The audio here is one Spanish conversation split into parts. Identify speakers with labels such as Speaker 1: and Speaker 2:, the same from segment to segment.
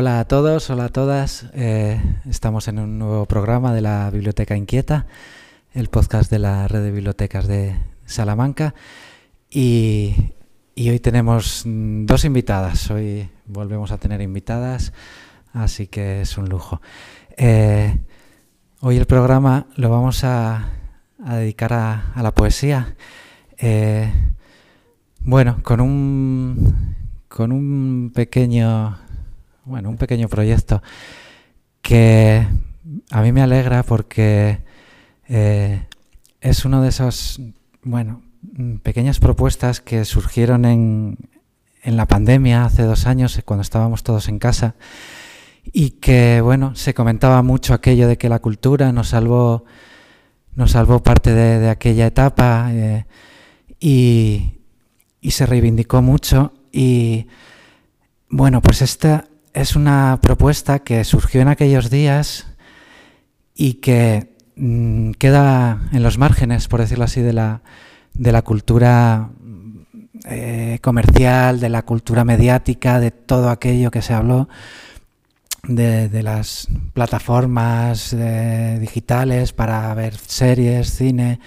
Speaker 1: Hola a todos, hola a todas. Eh, estamos en un nuevo programa de la Biblioteca Inquieta, el podcast de la red de bibliotecas de Salamanca. Y, hoy tenemos mm, dos invitadas. Hoy volvemos a tener invitadas, así que es un lujo. Eh, hoy el programa lo vamos a, dedicar a, la poesía. Eh, bueno, con un, con un pequeño bueno, un pequeño proyecto que a mí me alegra porque eh, es uno de esos, bueno, pequeñas propuestas que surgieron en, en la pandemia hace dos años, cuando estábamos todos en casa, y que, bueno, se comentaba mucho aquello de que la cultura nos salvó, nos salvó parte de, aquella etapa eh, y, y se reivindicó mucho. Y bueno, pues esta, es una propuesta que surgió en aquellos días y que mm, queda en los márgenes, por decirlo así, de la, de la cultura eh, comercial, de la cultura mediática, de todo aquello que se habló, de, las plataformas eh, digitales para ver series, cine.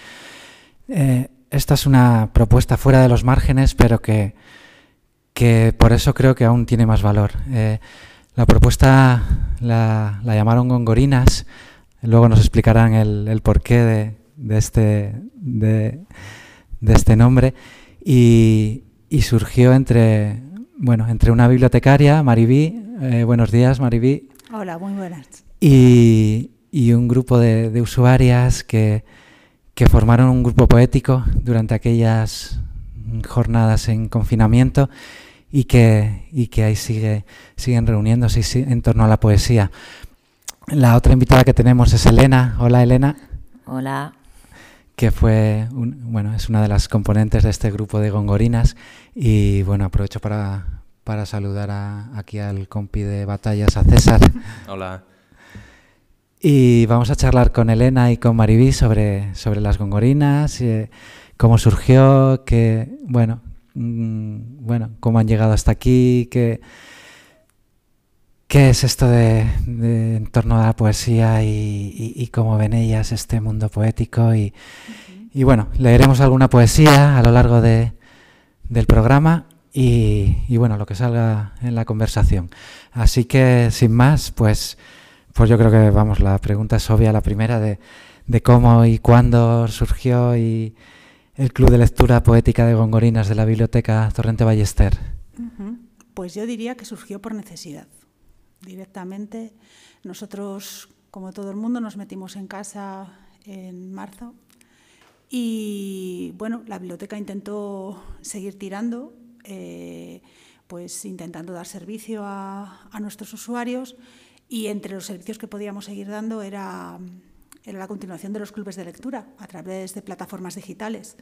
Speaker 1: Eh, esta es una propuesta fuera de los márgenes, pero que que por eso creo que aún tiene más valor. Eh, la propuesta la, llamaron Gongorinas, luego nos explicarán el, porqué de, este, de, este nombre, y, surgió entre, bueno, entre una bibliotecaria, Maribí, eh, buenos días Maribí.
Speaker 2: Hola, muy buenas.
Speaker 1: Y, un grupo de, usuarias que, que formaron un grupo poético durante aquellas jornadas en confinamiento y que, y que ahí sigue, siguen reuniéndose en torno a la poesía. La otra invitada que tenemos es Elena. Hola Elena.
Speaker 3: Hola.
Speaker 1: Que fue, bueno, es una de las componentes de este grupo de gongorinas y bueno, aprovecho para, para saludar aquí al compi de batallas, a César.
Speaker 4: Hola.
Speaker 1: Y vamos a charlar con Elena y con Maribí sobre, sobre las gongorinas, eh, cómo surgió, que, bueno, mm, bueno, cómo han llegado hasta aquí, qué, qué es esto de, en torno a la poesía y, cómo ven ellas este mundo poético. Y, bueno, leeremos alguna poesía a lo largo de, del programa y, bueno, lo que salga en la conversación. Así que, sin más, pues, pues yo creo que, vamos, la pregunta es obvia, la primera de, de cómo y cuándo surgió y el Club de Lectura Poética de Gongorinas de la Biblioteca Torrente Ballester?
Speaker 2: Pues yo diría que surgió por necesidad. Directamente, nosotros, como todo el mundo, nos metimos en casa en marzo y bueno, la biblioteca intentó seguir tirando, eh, pues intentando dar servicio a, a nuestros usuarios y entre los servicios que podíamos seguir dando era era la continuación de los clubes de lectura a través de plataformas digitales.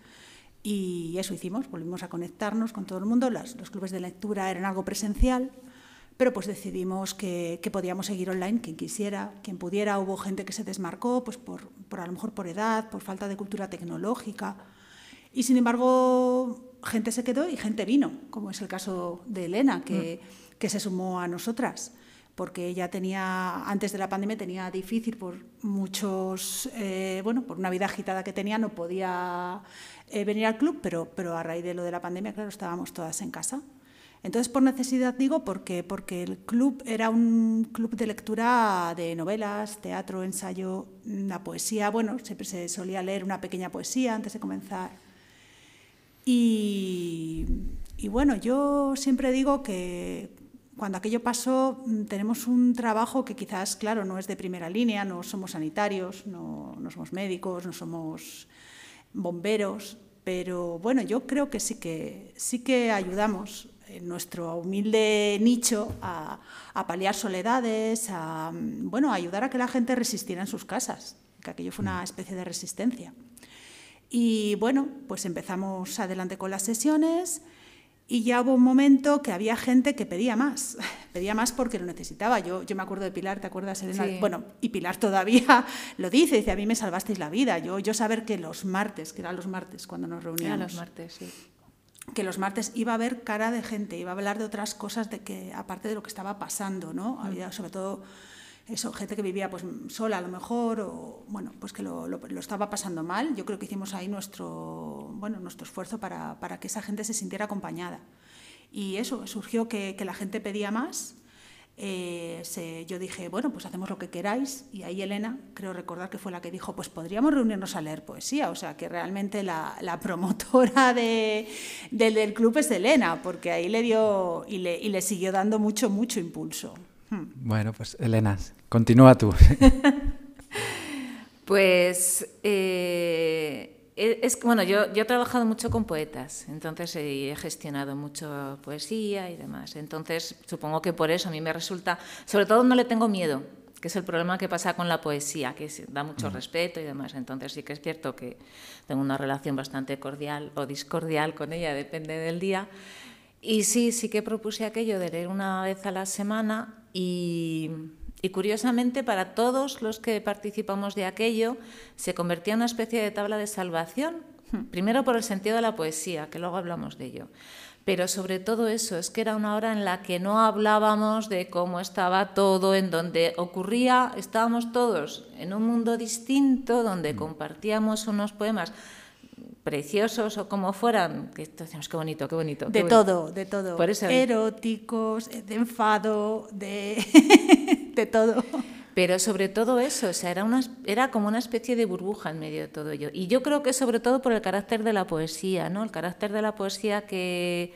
Speaker 2: Y eso hicimos, volvimos a conectarnos con todo el mundo. los clubes de lectura eran algo presencial, pero pues decidimos que, podíamos seguir online quien quisiera, quien pudiera. Hubo gente que se desmarcó, pues por, por, a lo mejor por edad, por falta de cultura tecnológica. Y sin embargo, gente se quedó y gente vino, como es el caso de Elena, que, mm. que se sumó a nosotras porque ella tenía, antes de la pandemia tenía difícil por muchos, eh, bueno, por una vida agitada que tenía, no podía eh, venir al club, pero, pero a raíz de lo de la pandemia, claro, estábamos todas en casa. Entonces, por necesidad digo porque, porque el club era un club de lectura de novelas, teatro, ensayo, la poesía. Bueno, siempre se solía leer una pequeña poesía antes de comenzar. Y, y bueno, yo siempre digo que cuando aquello pasó mm, tenemos un trabajo que quizás, claro, no es de primera línea, no somos sanitarios, no, no somos médicos, no somos bomberos, pero bueno, yo creo que sí que, sí que ayudamos en nuestro humilde nicho a, a, paliar soledades, a mm, bueno, a ayudar a que la gente resistiera en sus casas, que aquello fue una mm. especie de resistencia. Y bueno, pues empezamos adelante con las sesiones y ya hubo un momento que había gente que pedía más, pedía más porque lo necesitaba. Yo, yo me acuerdo de Pilar, ¿te acuerdas, Elena? Bueno, y Pilar todavía lo dice, dice, a mí me salvasteis la vida. Yo, yo saber que los martes, que eran los martes cuando nos reuníamos.
Speaker 3: Eran los martes, sí.
Speaker 2: Que los martes iba a haber cara de gente, iba a hablar de otras cosas de que, aparte de lo que estaba pasando, ¿no? Mm. Había sobre todo eso, gente que vivía pues sola a lo mejor, o bueno, pues que lo, lo, estaba pasando mal. Yo creo que hicimos ahí nuestro, bueno, nuestro esfuerzo para, para que esa gente se sintiera acompañada. Y eso, surgió que, que la gente pedía más. Eh, yo dije, bueno, pues hacemos lo que queráis. Y ahí Elena, creo recordar que fue la que dijo, pues podríamos reunirnos a leer poesía. O sea, que realmente la, la promotora de, del club es Elena, porque ahí le dio y le, y le siguió dando mucho, mucho impulso.
Speaker 1: Bueno, pues Elena, continúa tú.
Speaker 3: pues eh, es bueno, yo, yo, he trabajado mucho con poetas, entonces he gestionado mucho poesía y demás. Entonces supongo que por eso a mí me resulta, sobre todo no le tengo miedo, que es el problema que pasa con la poesía, que da mucho mm. respeto y demás. Entonces sí que es cierto que tengo una relación bastante cordial o discordial con ella, depende del día. Y sí, sí que propuse aquello de leer una vez a la semana y, y, curiosamente para todos los que participamos de aquello se convertía en una especie de tabla de salvación, primero por el sentido de la poesía, que luego hablamos de ello, pero sobre todo eso, es que era una hora en la que no hablábamos de cómo estaba todo, en donde ocurría, estábamos todos en un mundo distinto, donde hmm. compartíamos unos poemas preciosos o como fueran, que decíamos qué bonito, qué bonito.
Speaker 2: Qué
Speaker 3: de
Speaker 2: bonito. todo, de todo. Por eso... Eróticos, de enfado, de, de todo.
Speaker 3: Pero sobre todo eso, o sea, era, una, era como una especie de burbuja en medio de todo ello. Y yo creo que sobre todo por el carácter de la poesía, ¿no? El carácter de la poesía que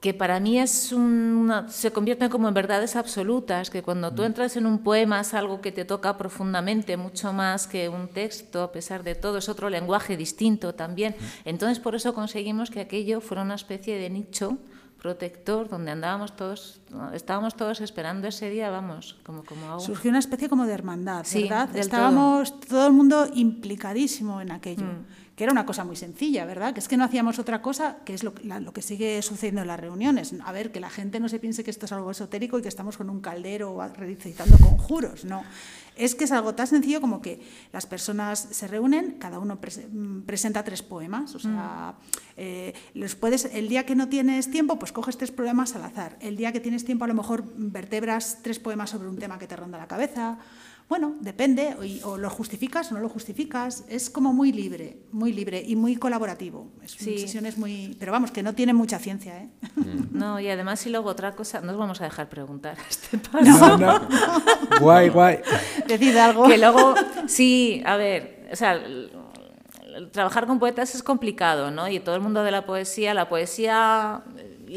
Speaker 3: que para mí es una, se convierten como en verdades absolutas, que cuando tú mm. entras en un poema es algo que te toca profundamente, mucho más que un texto, a pesar de todo, es otro lenguaje distinto también. Mm. Entonces por eso conseguimos que aquello fuera una especie de nicho protector donde andábamos todos, estábamos todos esperando ese día, vamos, como, como agua.
Speaker 2: Surgió una especie como de hermandad, ¿verdad? Sí, Estábamos todo. todo. el mundo implicadísimo en aquello. Mm que era una cosa muy sencilla, ¿verdad? Que es que no hacíamos otra cosa, que es lo, la, lo, que sigue sucediendo en las reuniones. A ver, que la gente no se piense que esto es algo esotérico y que estamos con un caldero recitando conjuros, no. Es que es algo tan sencillo como que las personas se reúnen, cada uno pre mm, presenta tres poemas, o sea, mm. eh, los puedes, el día que no tienes tiempo, pues coges tres poemas al azar. El día que tienes tiempo, a lo mejor vertebras tres poemas sobre un tema que te ronda la cabeza. Bueno, depende, o, o, lo justificas o no lo justificas, es como muy libre, muy libre y muy colaborativo. Es sí. sesiones muy... Pero vamos, que no tiene mucha ciencia, ¿eh?
Speaker 3: Mm. No, y además y luego otra cosa, no os vamos a dejar preguntar este
Speaker 1: paso. No, no. guay, guay.
Speaker 2: Decid algo.
Speaker 3: Que luego, sí, a ver, o sea, trabajar con poetas es complicado, ¿no? Y todo el mundo de la poesía, la poesía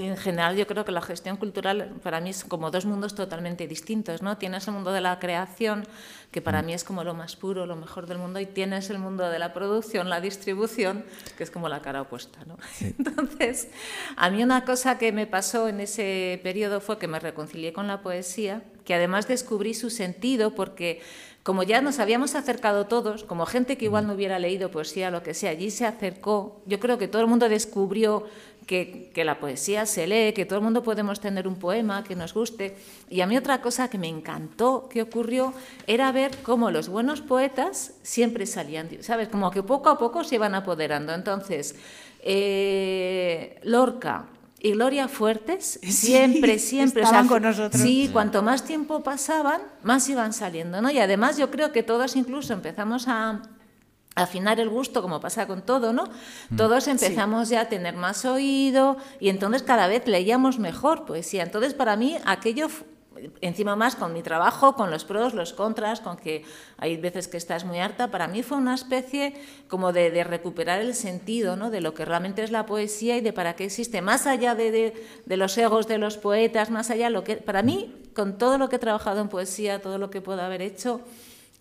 Speaker 3: en general yo creo que la gestión cultural para mí es como dos mundos totalmente distintos, ¿no? Tienes el mundo de la creación, que para mm. mí es como lo más puro, lo mejor del mundo, y tienes el mundo de la producción, la distribución, que es como la cara opuesta, ¿no? Sí. Entonces, a mí una cosa que me pasó en ese periodo fue que me reconcilié con la poesía, que además descubrí su sentido porque como ya nos habíamos acercado todos, como gente que igual no hubiera leído poesía, lo que sea, allí se acercó, yo creo que todo el mundo descubrió que, que, la poesía se lee, que todo el mundo podemos tener un poema que nos guste. Y a mí otra cosa que me encantó que ocurrió era ver cómo los buenos poetas siempre salían, ¿sabes? Como que poco a poco se iban apoderando. Entonces, eh, Lorca, y Gloria Fuertes siempre,
Speaker 2: sí,
Speaker 3: siempre
Speaker 2: estaban o sea, con nosotros.
Speaker 3: Sí, cuanto más tiempo pasaban, más iban saliendo, ¿no? Y además yo creo que todos incluso empezamos a, afinar el gusto, como pasa con todo, ¿no? Mm. Todos empezamos ya a tener más oído y entonces cada vez leíamos mejor poesía. Entonces, para mí, aquello encima más con mi trabajo, con los pros, los contras, con que hay veces que estás muy harta, para mí fue una especie como de, recuperar el sentido ¿no? de lo que realmente es la poesía y de para qué existe, más allá de, los egos de los poetas, más allá, lo que, para mí, con todo lo que he trabajado en poesía, todo lo que puedo haber hecho,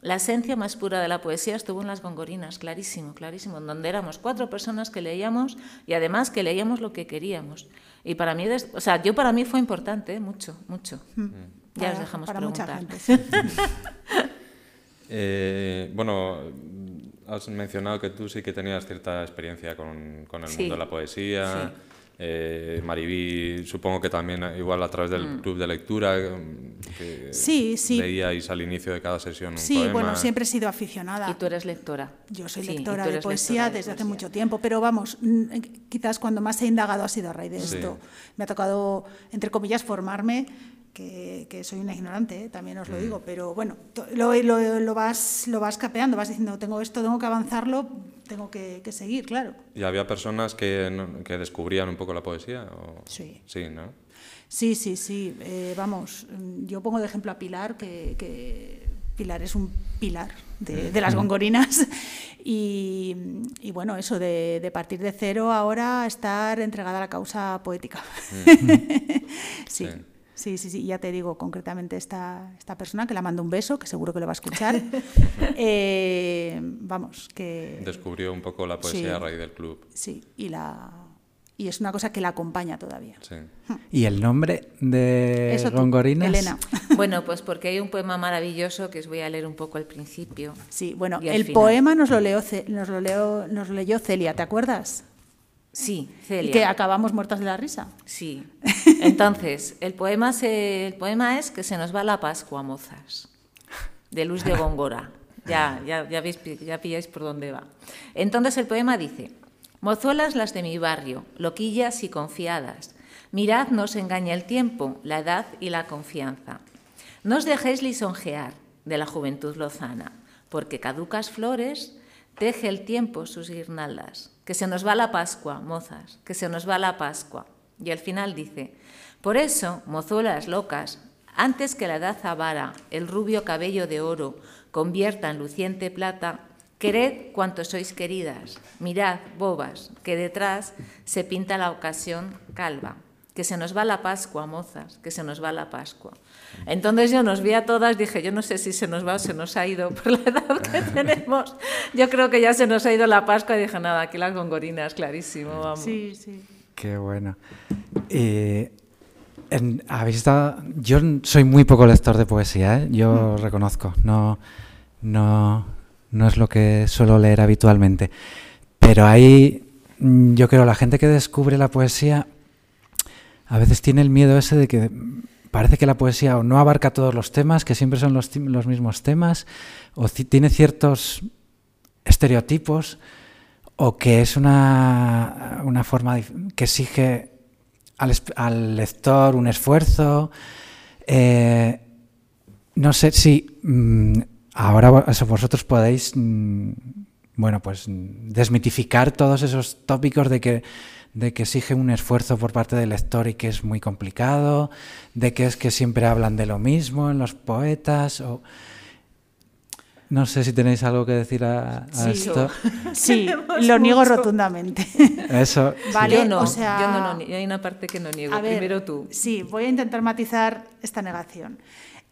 Speaker 3: la esencia más pura de la poesía estuvo en las gongorinas, clarísimo, clarísimo, donde éramos cuatro personas que leíamos y además que leíamos lo que queríamos. Y para mí, o sea, yo para mí fue importante, ¿eh? mucho, mucho. Mm. Ya os dejamos
Speaker 2: para
Speaker 3: preguntar.
Speaker 2: Mucha gente.
Speaker 4: eh, bueno, has mencionado que tú sí que tenías cierta experiencia con, con el mundo de la poesía. Sí. Eh, Maribí, supongo que también igual a través del mm. club de lectura, que
Speaker 2: sí, sí.
Speaker 4: leíais al inicio de cada sesión un
Speaker 2: Sí, bueno, siempre he sido aficionada.
Speaker 3: Y tú eres lectora.
Speaker 2: Yo soy lectora de poesía desde hace mucho tiempo, pero vamos, quizás cuando más he indagado ha sido a raíz de esto. Me ha tocado, entre comillas, formarme que, soy una ignorante, ¿eh? también os lo mm. digo, pero bueno, lo, lo, lo, vas, lo vas capeando, vas diciendo, tengo esto, tengo que avanzarlo, tengo que, seguir, claro.
Speaker 4: ¿Y había personas que, que descubrían un poco la poesía?
Speaker 2: Sí.
Speaker 4: Sí, ¿no?
Speaker 2: Sí, sí, sí. Eh, vamos, yo pongo de ejemplo a Pilar, que, Pilar es un pilar de, las gongorinas. Y, y, bueno, eso de, partir de cero ahora estar entregada a la causa poética. sí. Sí, sí, sí, ya te digo concretamente esta, esta persona que la mando un beso, que seguro que lo va a escuchar. Eh, vamos, que...
Speaker 4: Descubrió un poco la poesía a raíz del club.
Speaker 2: Sí, y, la, y es una cosa que la acompaña todavía.
Speaker 4: Sí.
Speaker 1: ¿Y el nombre de Eso
Speaker 2: Elena.
Speaker 3: Bueno, pues porque hay un poema maravilloso que os voy a leer un poco al principio.
Speaker 2: Sí, bueno, el poema nos lo, leo, nos, lo leo, nos lo leyó Celia, ¿te acuerdas?
Speaker 3: Sí, Celia.
Speaker 2: Y que acabamos muertas de la risa.
Speaker 3: Sí. Entonces, el poema, el poema es Que se nos va la Pascua, mozas, de Luz de Góngora. Ya, ya, ya, veis, ya pilláis por dónde va. Entonces el poema dice, Mozuelas las de mi barrio, loquillas y confiadas, mirad no os engaña el tiempo, la edad y la confianza. No os dejéis lisonjear de la juventud lozana, porque caducas flores teje el tiempo sus guirnaldas que se nos va la Pascua, mozas, que se nos va la Pascua. Y al final dice, por eso, mozuelas locas, antes que la edad avara, el rubio cabello de oro convierta en luciente plata, quered cuanto sois queridas, mirad, bobas, que detrás se pinta la ocasión calva que se nos va la Pascua, mozas, que se nos va la Pascua. Entonces yo nos vi a todas, dije, yo no sé si se nos va o se nos ha ido por la edad que tenemos. Yo creo que ya se nos ha ido la Pascua y dije, nada, aquí las gongorinas, clarísimo, vamos.
Speaker 2: Sí, sí.
Speaker 1: Qué bueno. ¿habéis estado... Yo soy muy poco lector de poesía, ¿eh? yo mm. reconozco, no, no, no es lo que suelo leer habitualmente. Pero hay, yo creo, la gente que descubre la poesía a veces tiene el miedo ese de que parece que la poesía no abarca todos los temas, que siempre son los, mismos temas, o tiene ciertos estereotipos, o que es una, una forma que exige al, lector un esfuerzo. Eh, no sé si mm, ahora vosotros podéis, mm, bueno, pues desmitificar todos esos tópicos de que de que exige un esfuerzo por parte del lector y que es muy complicado, de que es que siempre hablan de lo mismo en los poetas o... No sé si tenéis algo que decir a, esto.
Speaker 2: Sí, lo niego rotundamente.
Speaker 1: Eso.
Speaker 3: Vale, yo no, o sea, yo no, no, hay una parte que no niego. Primero tú.
Speaker 2: Sí, voy a intentar matizar esta negación.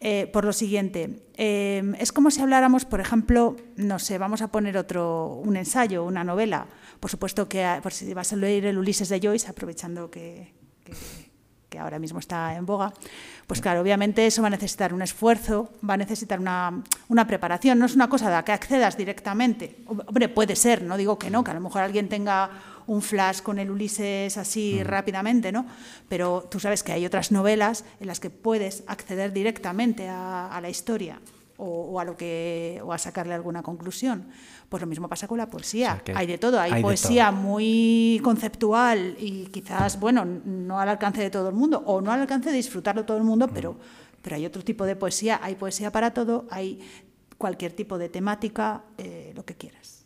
Speaker 2: Eh, por lo siguiente, eh, es como si habláramos, por ejemplo, no sé, vamos a poner otro, un ensayo, una novela. Por supuesto que por si vas a leer el Ulises de Joyce, aprovechando que, que, ahora mismo está en boga, pues claro, obviamente eso va a necesitar un esfuerzo, va a necesitar una, una preparación, no es una cosa a la que accedas directamente. Hombre, puede ser, no digo que no, que a lo mejor alguien tenga un flash con el Ulises así rápidamente, ¿no? Pero tú sabes que hay otras novelas en las que puedes acceder directamente a, la historia o, a lo que o a sacarle alguna conclusión. Pues lo mismo pasa con la poesía. hay de todo. Hay, poesía muy conceptual y quizás, bueno, no al alcance de todo el mundo o no al alcance de disfrutarlo todo el mundo, pero, pero hay otro tipo de poesía. Hay poesía para todo. Hay cualquier tipo de temática, eh, lo que quieras.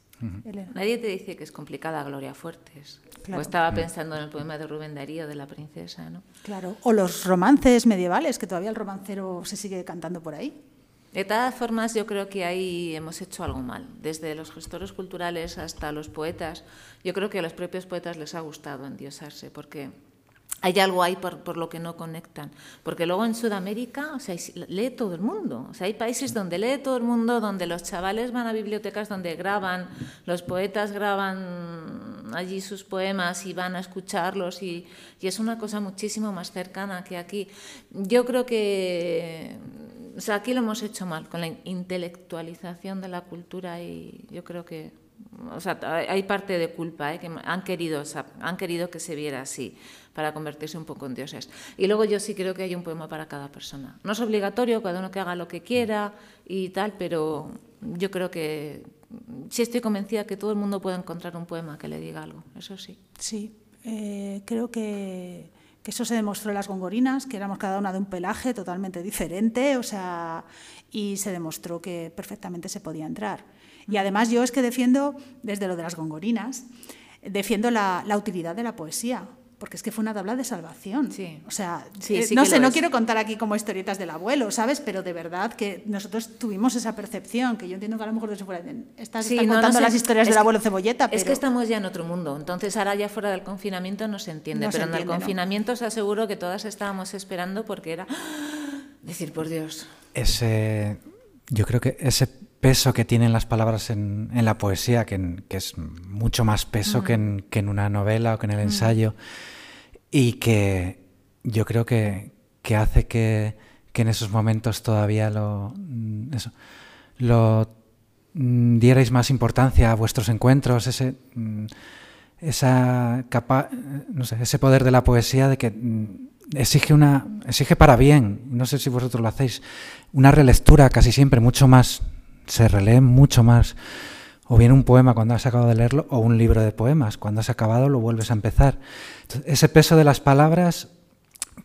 Speaker 3: Nadie te dice que es complicada Gloria Fuertes. O estaba pensando en el poema de Rubén Darío de la princesa, ¿no?
Speaker 2: Claro, o los romances medievales, que todavía el romancero se sigue cantando por ahí.
Speaker 3: De todas formas, yo creo que ahí hemos hecho algo mal. Desde los gestores culturales hasta los poetas, yo creo que a los propios poetas les ha gustado endiosarse, porque hay algo ahí por, lo que no conectan. Porque luego en Sudamérica, o sea, lee todo el mundo. O sea, hay países donde lee todo el mundo, donde los chavales van a bibliotecas donde graban, los poetas graban allí sus poemas y van a escucharlos y, y es una cosa muchísimo más cercana que aquí. Yo creo que o sea, aquí lo hemos hecho mal, con la intelectualización de la cultura y yo creo que o sea, hay parte de culpa, ¿eh? que han querido, han querido que se viera así para convertirse un poco en dioses. Y luego yo sí creo que hay un poema para cada persona. No es obligatorio, cada uno que haga lo que quiera y tal, pero yo creo que sí estoy convencida que todo el mundo puede encontrar un poema que le diga algo, eso sí.
Speaker 2: Sí, eh, creo que, que, eso se demostró en las gongorinas, que éramos cada una de un pelaje totalmente diferente, o sea, y se demostró que perfectamente se podía entrar. Y además yo es que defiendo, desde lo de las gongorinas, defiendo la, la utilidad de la poesía porque es que fue una tabla de salvación.
Speaker 3: Sí.
Speaker 2: O sea, eh, no sé, no quiero contar aquí como historietas del abuelo, ¿sabes? Pero de verdad que nosotros tuvimos esa percepción, que yo entiendo que a lo mejor desde fuera estás contando las historias del abuelo Cebolleta,
Speaker 3: Es que estamos ya en otro mundo, entonces ahora ya fuera del confinamiento no se entiende, pero en el confinamiento os aseguro que todas estábamos esperando porque era decir, por Dios.
Speaker 1: Ese, yo creo que ese peso que tienen las palabras en, la poesía, que, es mucho más peso que, en, que, en, una novela o que en el ensayo, y que yo creo que, hace que, en esos momentos todavía lo, mm, eso, lo mm, dierais más importancia a vuestros encuentros, ese, mm, esa capa, no sé, ese poder de la poesía de que exige una exige para bien, no sé si vosotros lo hacéis, una relectura casi siempre mucho más se relee mucho más. O bien un poema cuando has acabado de leerlo, o un libro de poemas. Cuando has acabado lo vuelves a empezar. ese peso de las palabras,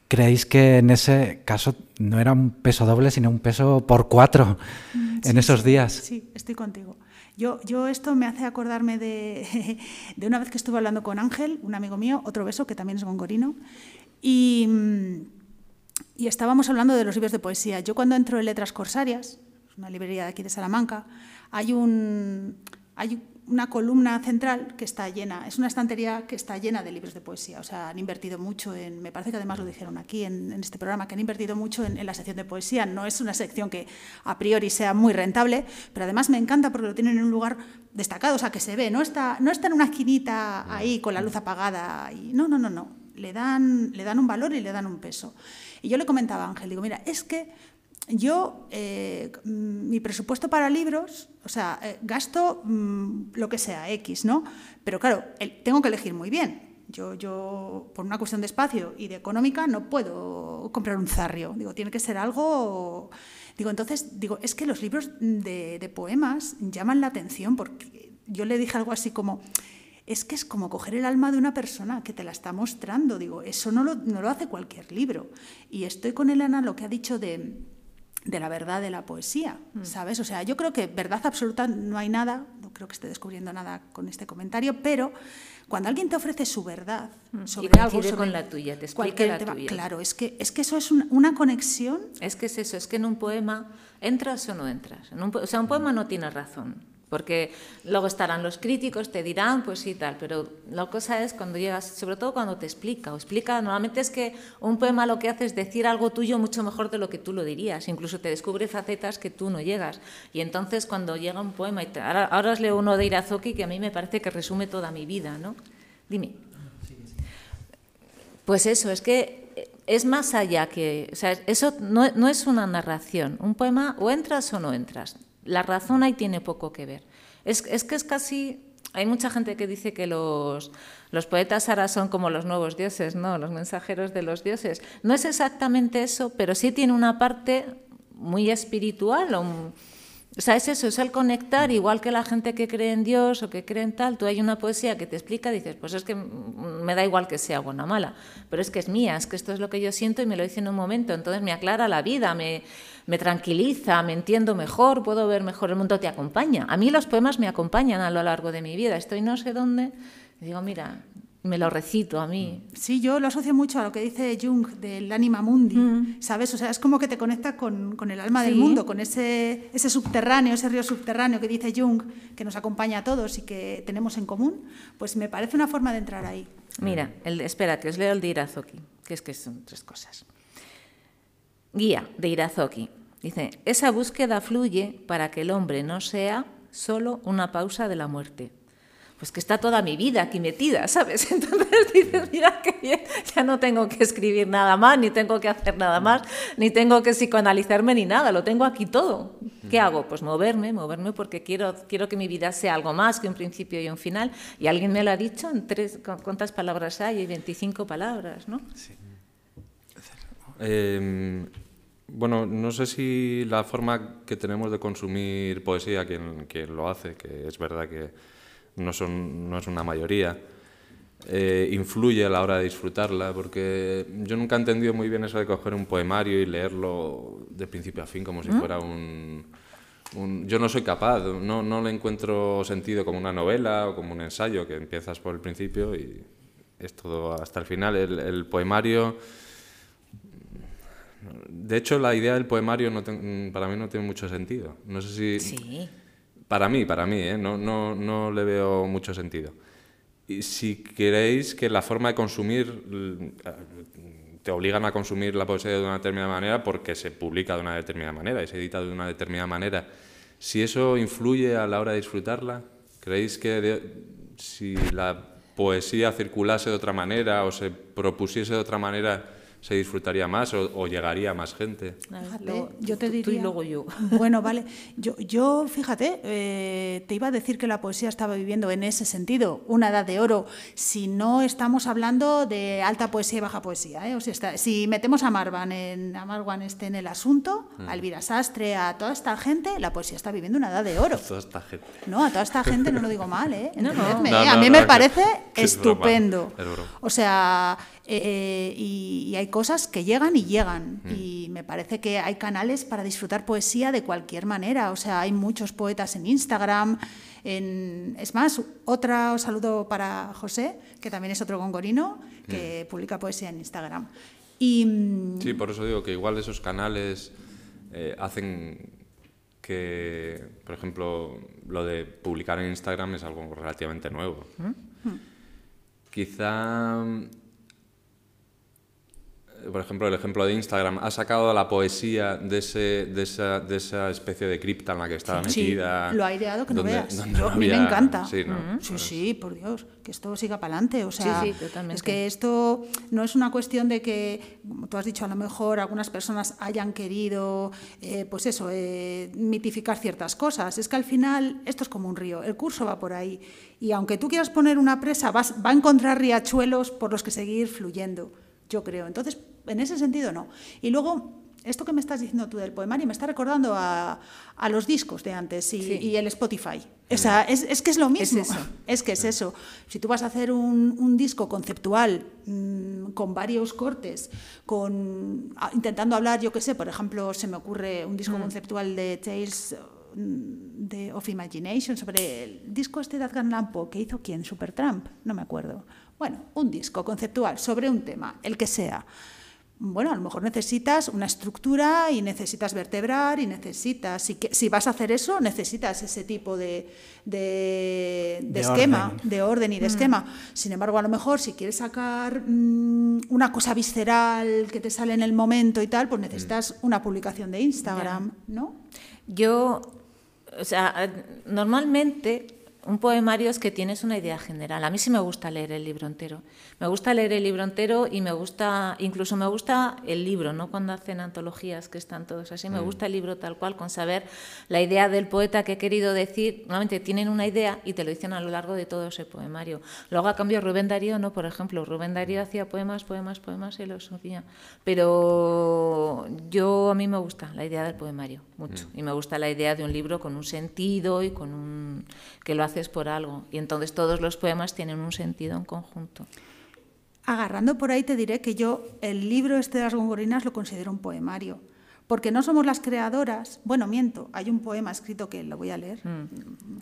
Speaker 1: ¿creéis que en ese caso no era un peso doble, sino un peso por cuatro mm, en esos días?
Speaker 2: Sí, estoy contigo. Yo, yo esto me hace acordarme de, de, una vez que estuve hablando con Ángel, un amigo mío, otro beso, que también es gongorino, y, y estábamos hablando de los libros de poesía. Yo cuando entro en Letras Corsarias, una librería de aquí de Salamanca, hay, un, hay una columna central que está llena, es una estantería que está llena de libros de poesía. O sea, han invertido mucho en, me parece que además lo dijeron aquí en, este programa, que han invertido mucho en, la sección de poesía. No es una sección que a priori sea muy rentable, pero además me encanta porque lo tienen en un lugar destacado, o sea, que se ve, no está, no está en una esquinita ahí con la luz apagada. Y, no, no, no, no. Le dan, le dan un valor y le dan un peso. Y yo le comentaba a Ángel, digo, mira, es que yo, eh, mi presupuesto para libros, o sea, eh, gasto mm, lo que sea, X, ¿no? Pero claro, tengo que elegir muy bien. Yo, yo, por una cuestión de espacio y de económica, no puedo comprar un zarrio. Digo, tiene que ser algo... Digo, entonces, digo, es que los libros de, poemas llaman la atención porque yo le dije algo así como es que es como coger el alma de una persona que te la está mostrando. Digo, eso no lo, no lo hace cualquier libro. Y estoy con Elena lo que ha dicho de, de la verdad de la poesía, mm. ¿sabes? O sea, yo creo que verdad absoluta no hay nada, no creo que esté descubriendo nada con este comentario, pero cuando alguien te ofrece su verdad
Speaker 3: mm. sobre algo sobre
Speaker 2: con
Speaker 3: la tuya, te explica la tuya.
Speaker 2: Claro, es que es que eso es una conexión.
Speaker 3: Es que es eso, es que en un poema entras o no entras. o sea, un poema no tiene razón. Porque luego estarán los críticos, te dirán, pues sí, tal, pero la cosa es cuando llegas, sobre todo cuando te explica, o explica, normalmente es que un poema lo que hace es decir algo tuyo mucho mejor de lo que tú lo dirías, incluso te descubre facetas que tú no llegas. Y entonces cuando llega un poema, y ahora, os leo uno de Irazoki que a mí me parece que resume toda mi vida, ¿no? Dime. Pues eso, es que es más allá que, o sea, eso no, no es una narración, un poema o entras o no entras la razón ahí tiene poco que ver. Es, que es casi... Hay mucha gente que dice que los, los poetas ahora son como los nuevos dioses, ¿no? Los mensajeros de los dioses. No es exactamente eso, pero sí tiene una parte muy espiritual o sea, es eso, es el conectar, igual que la gente que cree en Dios o que cree en tal, tú hay una poesía que te explica, dices, pues es que me da igual que sea buena o mala, pero es que es mía, es que esto es lo que yo siento y me lo dice en un momento, entonces me aclara la vida, me, me tranquiliza, me entiendo mejor, puedo ver mejor el mundo, te acompaña. A mí los poemas me acompañan a lo largo de mi vida. Estoy no sé dónde y digo, mira, me lo recito a mí.
Speaker 2: Sí, yo lo asocio mucho a lo que dice Jung del anima mundi, mm. ¿sabes? O sea, es como que te conecta con, con el alma del mundo, con ese, ese subterráneo, ese río subterráneo que dice Jung, que nos acompaña a todos y que tenemos en común, pues me parece una forma de entrar ahí.
Speaker 3: Mira, el, espera, que os leo el de Irazoki, que es que son tres cosas. Guía de Irazoki. Dice, esa búsqueda fluye para que el hombre no sea solo una pausa de la muerte, pues que está toda mi vida aquí metida, ¿sabes? Entonces dices, mira qué bien, ya no tengo que escribir nada más, ni tengo que hacer nada más, ni tengo que psicoanalizarme ni nada, lo tengo aquí todo. ¿Qué hago? Pues moverme, moverme porque quiero, quiero que mi vida sea algo más que un principio y un final. Y alguien me lo ha dicho en tres, ¿cuántas palabras hay? Hay 25 palabras, ¿no? Sí.
Speaker 4: Em, bueno, no sé si la forma que tenemos de consumir poesía, quien, quien lo hace, que es verdad que no, son, no es una mayoría, eh, influye a la hora de disfrutarla, porque yo nunca he entendido muy bien eso de coger un poemario y leerlo de principio a fin como si ¿Mm? fuera un, Yo no soy capaz, no, no le encuentro sentido como una novela o como un ensayo, que empiezas por el principio y es todo hasta el final. El, poemario... De hecho, la idea del poemario no para mí no tiene mucho sentido. No sé si... Sí. Para mí, para mí, ¿eh? no, no, no le veo mucho sentido. Y si queréis que la forma de consumir, te obligan a consumir la poesía de una determinada manera porque se publica de una determinada manera y se edita de una determinada manera, si eso influye a la hora de disfrutarla, ¿creéis que si la poesía circulase de otra manera o se propusiese de otra manera, se disfrutaría más o, llegaría a más gente.
Speaker 2: Fíjate, yo te diría.
Speaker 3: Tú y luego yo.
Speaker 2: Bueno, vale. Yo, yo fíjate, eh, te iba a decir que la poesía estaba viviendo en ese sentido, una edad de oro, si no estamos hablando de alta poesía y baja poesía. ¿eh? O sea, está, si metemos a Marwan en, a Marwan este en el asunto, mm. a Elvira Sastre, a toda esta gente, la poesía está viviendo una edad de oro.
Speaker 4: A toda esta gente.
Speaker 2: No, a toda esta gente no lo digo mal, ¿eh? No, no. ¿eh? a mí me parece estupendo. o sea, eh, y, hay cosas que llegan y llegan. Mm. Y me parece que hay canales para disfrutar poesía de cualquier manera. O sea, hay muchos poetas en Instagram. En... Es más, otra saludo para José, que también es otro gongorino, que mm. publica poesía en Instagram. Y,
Speaker 4: mm, sí, por eso digo que igual esos canales eh, hacen que, por ejemplo, lo de publicar en Instagram es algo relativamente nuevo. Quizá por ejemplo, el ejemplo de Instagram, ha sacado la poesía de, ese, de, esa, de esa especie de cripta en la que estaba metida.
Speaker 2: Sí, lo ha ideado que no veas. a mí me encanta. Sí, sí, por Dios, que esto siga para adelante. O sea, es que esto no es una cuestión de que, como tú has dicho, a lo mejor algunas personas hayan querido, eh, pues eso, eh, mitificar ciertas cosas. Es que al final esto es como un río, el curso va por ahí. Y aunque tú quieras poner una presa, vas, va a encontrar riachuelos por los que seguir fluyendo yo creo. Entonces, en ese sentido no. Y luego, esto que me estás diciendo tú del poemario me está recordando a, los discos de antes y, el Spotify. O sea, es, que es lo mismo. Es, que es eso. Si tú vas a hacer un, disco conceptual mm, con varios cortes, con intentando hablar, yo qué sé, por ejemplo, se me ocurre un disco mm. conceptual de Tales mm, de, of Imagination sobre el disco este de Edgar Lampo que hizo quién, Supertramp, no me acuerdo. Bueno, un disco conceptual sobre un tema, el que sea. Bueno, a lo mejor necesitas una estructura y necesitas vertebrar y necesitas, si, si vas a hacer eso, necesitas ese tipo de, esquema, de orden y de mm. esquema. Sin embargo, a lo mejor si quieres sacar mm, una cosa visceral que te sale en el momento y tal, pues necesitas mm. una publicación de Instagram, ¿no?
Speaker 3: Yo, o sea, normalmente un poemario es que tienes una idea general. A mí sí me gusta leer el libro entero. Me gusta leer el libro entero y me gusta, incluso me gusta el libro, no cuando hacen antologías que están todos así. Me mm. gusta el libro tal cual, con saber la idea del poeta que he querido decir. Normalmente tienen una idea y te lo dicen a lo largo de todo ese poemario. Luego, a cambio, Rubén Darío, no, por ejemplo, Rubén Darío hacía poemas, poemas, poemas y los subía. Pero yo, a mí me gusta la idea del poemario, mucho. Mm. Y me gusta la idea de un libro con un sentido y con un. que lo haces por algo. Y entonces todos los poemas tienen un sentido en conjunto.
Speaker 2: Agarrando por ahí te diré que yo el libro este de las gongorinas lo considero un poemario, porque no somos las creadoras. Bueno, miento, hay un poema escrito que lo voy a leer. Mm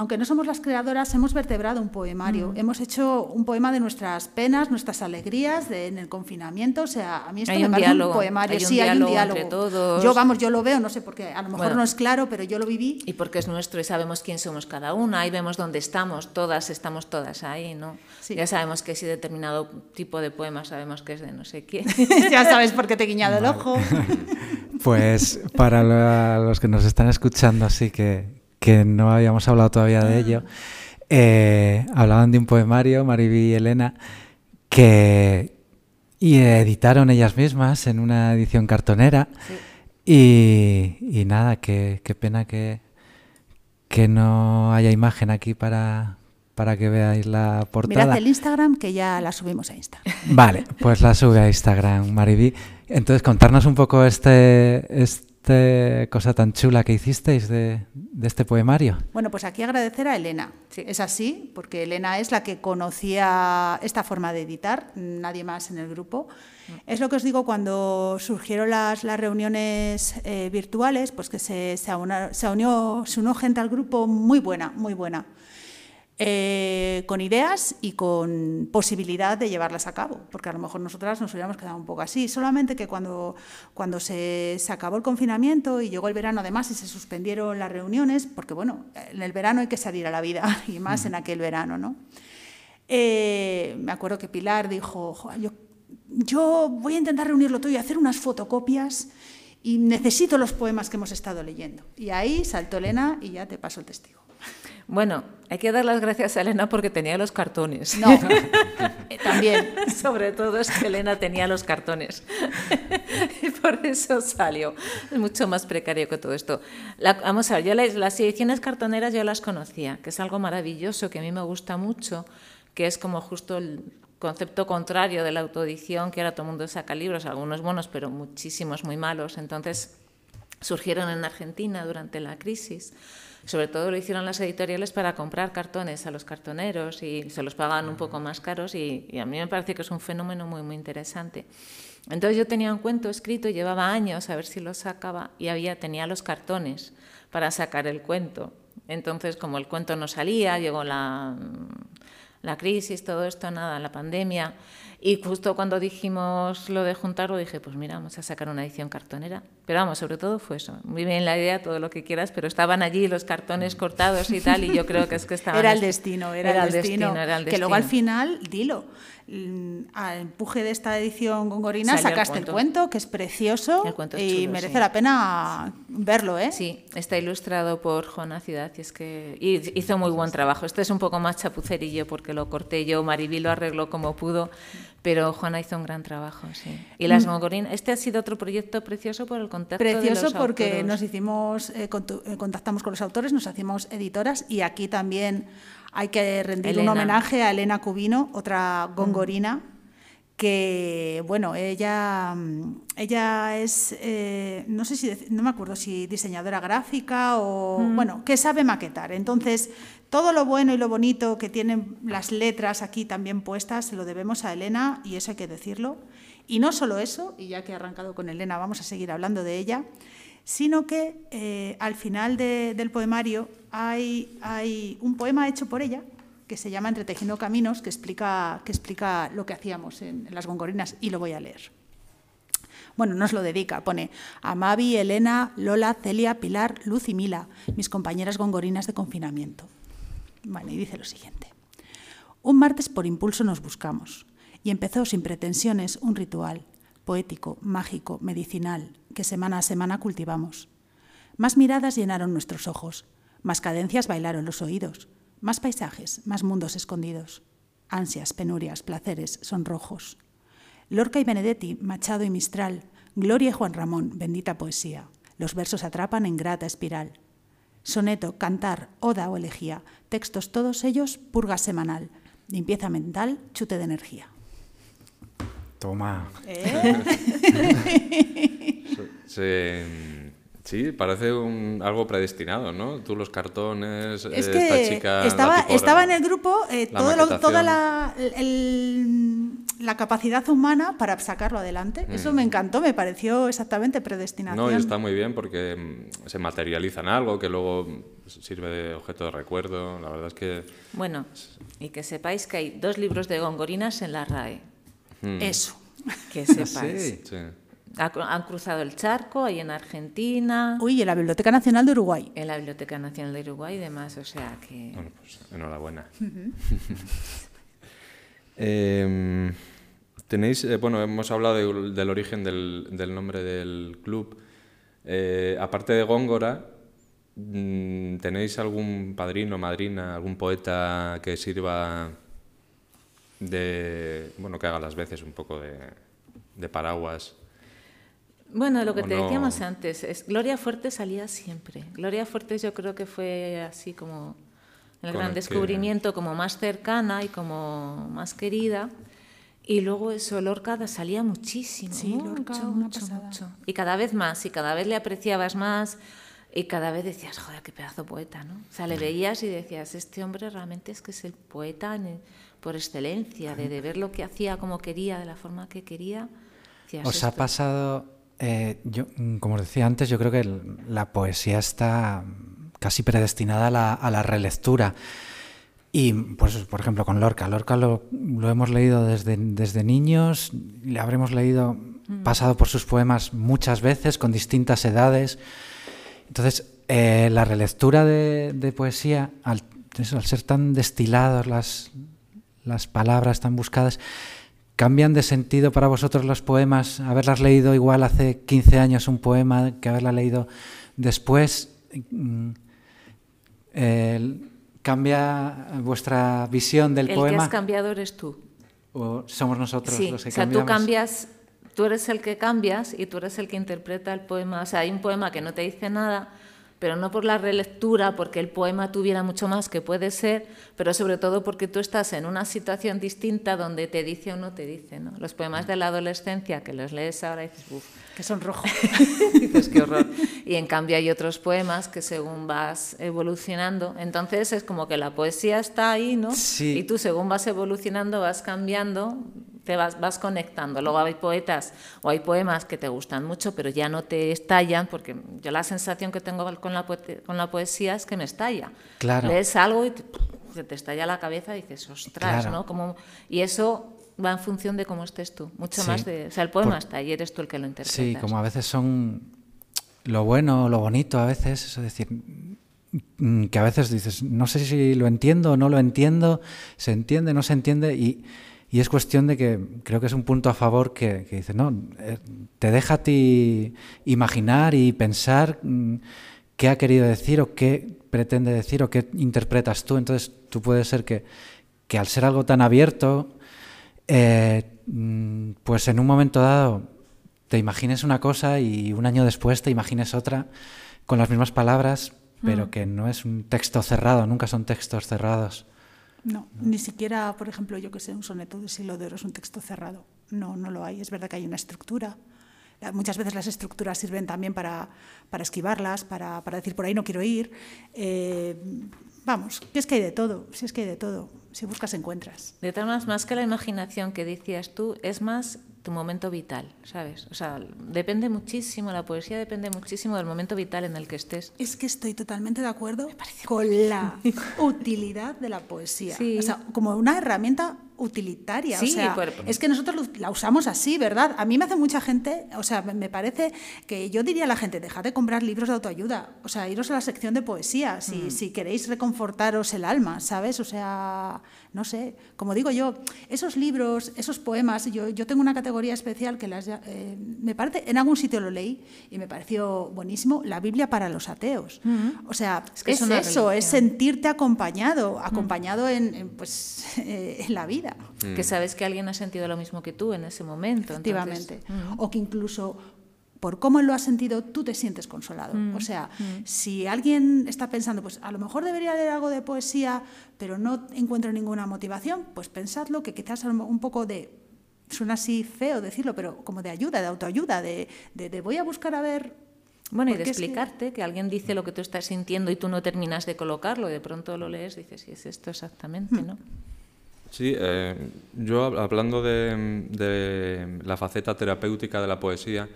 Speaker 2: aunque no somos las creadoras, hemos vertebrado un poemario. Hemos hecho un poema de nuestras penas, nuestras alegrías en el confinamiento. O sea, a mí esto me parece un poemario.
Speaker 3: Hay un
Speaker 2: sí,
Speaker 3: diálogo
Speaker 2: hay un diálogo.
Speaker 3: Entre todos.
Speaker 2: Yo, vamos, yo lo veo, no sé, porque a lo mejor no es claro, pero yo lo viví.
Speaker 3: Y porque es nuestro y sabemos quién somos cada una y vemos dónde estamos. Todas estamos todas ahí, ¿no? Ya sabemos que si determinado tipo de poema sabemos que es de no sé quién.
Speaker 2: ya sabes por qué te he guiñado el ojo.
Speaker 1: Pues para los que nos están escuchando, así que, que no habíamos hablado todavía de ello, eh, hablaban de un poemario, Mariby y Elena, que y editaron ellas mismas en una edición cartonera. Y, nada, qué, pena que, que no haya imagen aquí para, para que veáis la portada.
Speaker 2: Mirad el Instagram que ya la subimos a Instagram.
Speaker 1: Vale, pues la sube a Instagram, Mariby. Entonces, contarnos un poco este, este esta cosa tan chula que hicisteis de, este poemario?
Speaker 2: Bueno, pues aquí agradecer a Elena. Es así, porque Elena es la que conocía esta forma de editar, nadie más en el grupo. Es lo que os digo cuando surgieron las, las reuniones eh, virtuales, pues que se, se, se, unió, se unió gente al grupo muy buena, muy buena. Eh, con ideas y con posibilidad de llevarlas a cabo, porque a lo mejor nosotras nos hubiéramos quedado un poco así. Solamente que cuando, cuando se, se, acabó el confinamiento y llegó el verano además y se suspendieron las reuniones, porque bueno, en el verano hay que salir a la vida y más en aquel verano, ¿no? Eh, me acuerdo que Pilar dijo, yo, yo voy a intentar reunirlo todo y hacer unas fotocopias y necesito los poemas que hemos estado leyendo. Y ahí saltó Elena y ya te paso el testigo.
Speaker 3: Bueno, hay que dar las gracias a Elena porque tenía los cartones.
Speaker 2: No, eh, también.
Speaker 3: Sobre todo es que Elena tenía los cartones. y por eso salió. Es mucho más precario que todo esto. vamos a ver, yo las, ediciones cartoneras yo las conocía, que es algo maravilloso, que a mí me gusta mucho, que es como justo el concepto contrario de la autoedición, que ahora todo el mundo saca libros, algunos buenos, pero muchísimos muy malos. Entonces surgieron en Argentina durante la crisis sobre todo lo hicieron las editoriales para comprar cartones a los cartoneros y se los pagan un poco más caros y, a mí me parece que es un fenómeno muy, muy interesante. Entonces yo tenía un cuento escrito, llevaba años a ver si lo sacaba y había, tenía los cartones para sacar el cuento. Entonces, como el cuento no salía, llegó la, la crisis, todo esto, nada, la pandemia. Y justo cuando dijimos lo de juntarlo, dije, pues mira, vamos a sacar una edición cartonera. Pero vamos, sobre todo fue eso. Muy bien la idea, todo lo que quieras, pero estaban allí los cartones cortados y tal, y yo creo que es que estaban...
Speaker 2: Era el destino, era, el, destino, era el destino. Que luego al final, dilo, Mm, al empuje de esta edición gongorina sacaste el cuento. que es precioso y merece la pena verlo, ¿eh?
Speaker 3: Sí, está ilustrado por Juana Ciudad y es que hizo muy buen trabajo. Este es un poco más chapucerillo porque lo corté yo, Maribí lo arregló como pudo, pero Juana hizo un gran trabajo, sí. Y las mm. gongorinas, este ha sido otro proyecto precioso por el contacto
Speaker 2: Precioso
Speaker 3: de los
Speaker 2: porque nos hicimos, eh, eh, contactamos con los autores, nos hacíamos editoras y aquí también hay que rendir un homenaje a Elena Cubino, otra mm. gongorina, que, bueno, ella, ella es, eh, no sé si, no me acuerdo si diseñadora gráfica o, mm. bueno, que sabe maquetar. Entonces, todo lo bueno y lo bonito que tienen las letras aquí también puestas, se lo debemos a Elena y eso hay que decirlo. Y no solo eso, y ya que he arrancado con Elena, vamos a seguir hablando de ella, sino que eh, al final del poemario hay, un poema hecho por ella que se llama Entretejiendo Caminos, que explica, que explica lo que hacíamos en, las gongorinas, y lo voy a leer. Bueno, nos lo dedica, pone a Mavi, Elena, Lola, Celia, Pilar, Luz y Mila, mis compañeras gongorinas de confinamiento. Bueno, y dice lo siguiente. Un martes por impulso nos buscamos, y empezó sin pretensiones un ritual, poético, mágico, medicinal, que semana a semana cultivamos. Más miradas llenaron nuestros ojos, más cadencias bailaron los oídos, más paisajes, más mundos escondidos, ansias, penurias, placeres, sonrojos. Lorca y Benedetti, Machado y Mistral, Gloria y Juan Ramón, bendita poesía. Los versos atrapan en grata espiral. Soneto, cantar, oda o elegía, textos todos ellos, purga semanal, limpieza mental, chute de energía.
Speaker 1: Toma.
Speaker 2: ¿Eh?
Speaker 4: sí, parece un, algo predestinado, ¿no? Tú los cartones,
Speaker 2: esta
Speaker 4: chica...
Speaker 2: Estaba, estaba en el grupo, eh, todo toda la... El, la capacidad humana para sacarlo adelante. Eso me encantó, me pareció exactamente predestinación.
Speaker 4: No, y está muy bien porque mm, se materializa en algo que luego sirve de objeto de recuerdo. La verdad es que...
Speaker 3: Bueno, y que sepáis que hay dos libros de gongorinas en la RAE.
Speaker 2: Eso.
Speaker 3: Que sepáis. Sí. Han cruzado el charco ahí en Argentina.
Speaker 2: Uy, en la Biblioteca Nacional de Uruguay.
Speaker 3: En la Biblioteca Nacional de Uruguay y demás, o sea que...
Speaker 4: Bueno, pues enhorabuena. Em, tenéis, eh, bueno, hemos hablado del origen del, nombre del club. Eh, aparte de Góngora, mm, ¿tenéis algún padrino, madrina, algún poeta que sirva de, bueno, que haga las veces un poco de paraguas
Speaker 3: bueno, lo que te decíamos antes, es, Gloria Fuertes salía siempre. Gloria Fuertes yo creo que fue así como el gran descubrimiento, como más cercana y como más querida. Y luego eso, Lorca salía muchísimo,
Speaker 2: sí, Lorca, mucho, mucho.
Speaker 3: Y cada vez más, y cada vez le apreciabas más, y cada vez decías, joder, qué pedazo poeta, ¿no? O sea, le veías y decías, este hombre realmente es que es el poeta por excelencia, de, ver lo que hacía, como quería, de la forma que quería.
Speaker 1: ¿Os ha pasado eh, yo, mm, como os decía antes, yo creo que la poesía está casi predestinada a la, relectura. Y, pues, por ejemplo, con Lorca. Lorca lo, hemos leído desde, desde niños, le habremos leído, mm. pasado por sus poemas muchas veces, con distintas edades. Entonces, eh, la relectura de, poesía, al, al, ser tan destilados las, las palabras tan buscadas, ¿Cambian de sentido para vosotros los poemas? Haberlas leído igual hace 15 años un poema que haberla leído después. Mm, ¿Cambia vuestra visión del poema?
Speaker 3: El que has cambiado eres tú.
Speaker 1: ¿O somos nosotros los que
Speaker 3: o sea,
Speaker 1: cambiamos?
Speaker 3: tú cambias, tú eres el que cambias y tú eres el que interpreta el poema. O sea, hay un poema que no te dice nada, pero no por la relectura, porque el poema tuviera mucho más que puede ser, pero sobre todo porque tú estás en una situación distinta donde te dice o no te dice. ¿no? Los poemas de la adolescencia, que los lees ahora y dices, uff,
Speaker 2: que son rojos.
Speaker 3: dices, qué horror. Y en cambio hay otros poemas que según vas evolucionando, entonces es como que la poesía está ahí, ¿no?
Speaker 1: Sí.
Speaker 3: Y tú según vas evolucionando, vas cambiando, te vas, vas conectando. Luego hay poetas o hay poemas que te gustan mucho, pero ya no te estallan, porque yo la sensación que tengo con la, con la poesía es que me estalla.
Speaker 1: Claro.
Speaker 3: Lees algo y te, te estalla la cabeza y dices, ostras, ¿no? Como, y eso va en función de cómo estés tú, mucho más de... O sea, el poema está y eres tú el que lo interpretas.
Speaker 1: Sí, como a veces son lo bueno, lo bonito, a veces, es decir, mm, que a veces dices, no sé si lo entiendo o no lo entiendo, se entiende, no se entiende, y y es cuestión de que creo que es un punto a favor que, dice, no, eh, te deja a ti imaginar y pensar mm, qué ha querido decir o qué pretende decir o qué interpretas tú. Entonces tú puedes ser que, que al ser algo tan abierto, eh, mm, pues en un momento dado te imagines una cosa y un año después te imagines otra con las mismas palabras, pero mm. que no es un texto cerrado, nunca son textos cerrados.
Speaker 2: No, ni siquiera, por ejemplo, yo que sé, un soneto de Silo de Oro es un texto cerrado. No, no lo hay. Es verdad que hay una estructura. Muchas veces las estructuras sirven también para, para esquivarlas, para, para, decir por ahí no quiero ir. Eh, vamos, que es que hay de todo, si es que hay de todo. Si buscas, encuentras.
Speaker 3: De todas maneras, más que la imaginación que decías tú, es más tu momento vital, ¿sabes? O sea, depende muchísimo, la poesía depende muchísimo del momento vital en el que estés.
Speaker 2: Es que estoy totalmente de acuerdo con la utilidad de la poesía. O sea, como una herramienta utilitaria.
Speaker 3: Sí,
Speaker 2: o sea, es que nosotros la usamos así, ¿verdad? A mí me hace mucha gente, o sea, me parece que yo diría a la gente, dejad de comprar libros de autoayuda, o sea, iros a la sección de poesía, si, mm. si queréis reconfortaros el alma, ¿sabes? O sea, no sé, como digo yo, esos libros, esos poemas, yo, yo tengo una categoría especial que las, eh, me parece, en algún sitio lo leí y me pareció buenísimo, la Biblia para los ateos. O sea, es, eso, es sentirte acompañado, acompañado en, pues, eh, en la vida.
Speaker 3: Que sabes que alguien ha sentido lo mismo que tú en ese momento.
Speaker 2: Efectivamente. O que incluso por cómo lo has sentido, tú te sientes consolado. Mm, o sea, mm. si alguien está pensando, pues a lo mejor debería leer algo de poesía, pero no encuentro ninguna motivación, pues pensadlo que quizás un poco de, suena así feo decirlo, pero como de ayuda, de autoayuda, de, de, voy a buscar a ver...
Speaker 3: Bueno, y de explicarte que... alguien dice lo que tú estás sintiendo y tú no terminas de colocarlo, y de pronto lo lees y dices, sí, es esto exactamente, mm. ¿no?
Speaker 4: Sí, eh, yo hablando de, la faceta terapéutica de la poesía,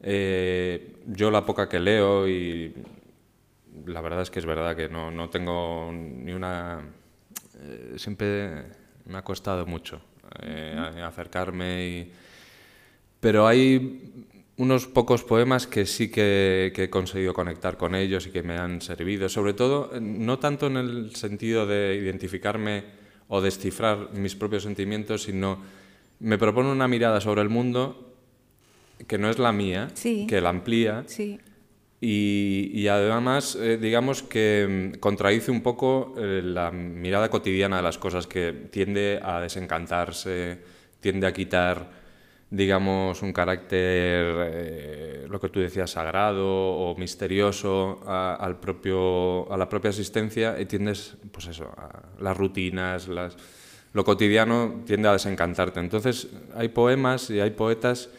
Speaker 4: eh, yo la poca que leo y la verdad es que es verdad que no, no tengo ni una... Eh, siempre me ha costado mucho acercarme y... Pero hay unos pocos poemas que sí que, he conseguido conectar con ellos y que me han servido, sobre todo no tanto en el sentido de identificarme o descifrar mis propios sentimientos, sino me propone una mirada sobre el mundo que no es la mía, que la amplía y, además eh, digamos que mm, contradice un poco eh, la mirada cotidiana de las cosas que tiende a desencantarse, tiende a quitar digamos, un carácter, eh, lo que tú decías, sagrado o misterioso a, al propio, a la propia existencia y tiendes, pues eso, a las rutinas, las, lo cotidiano tiende a desencantarte. Entonces hay poemas y hay poetas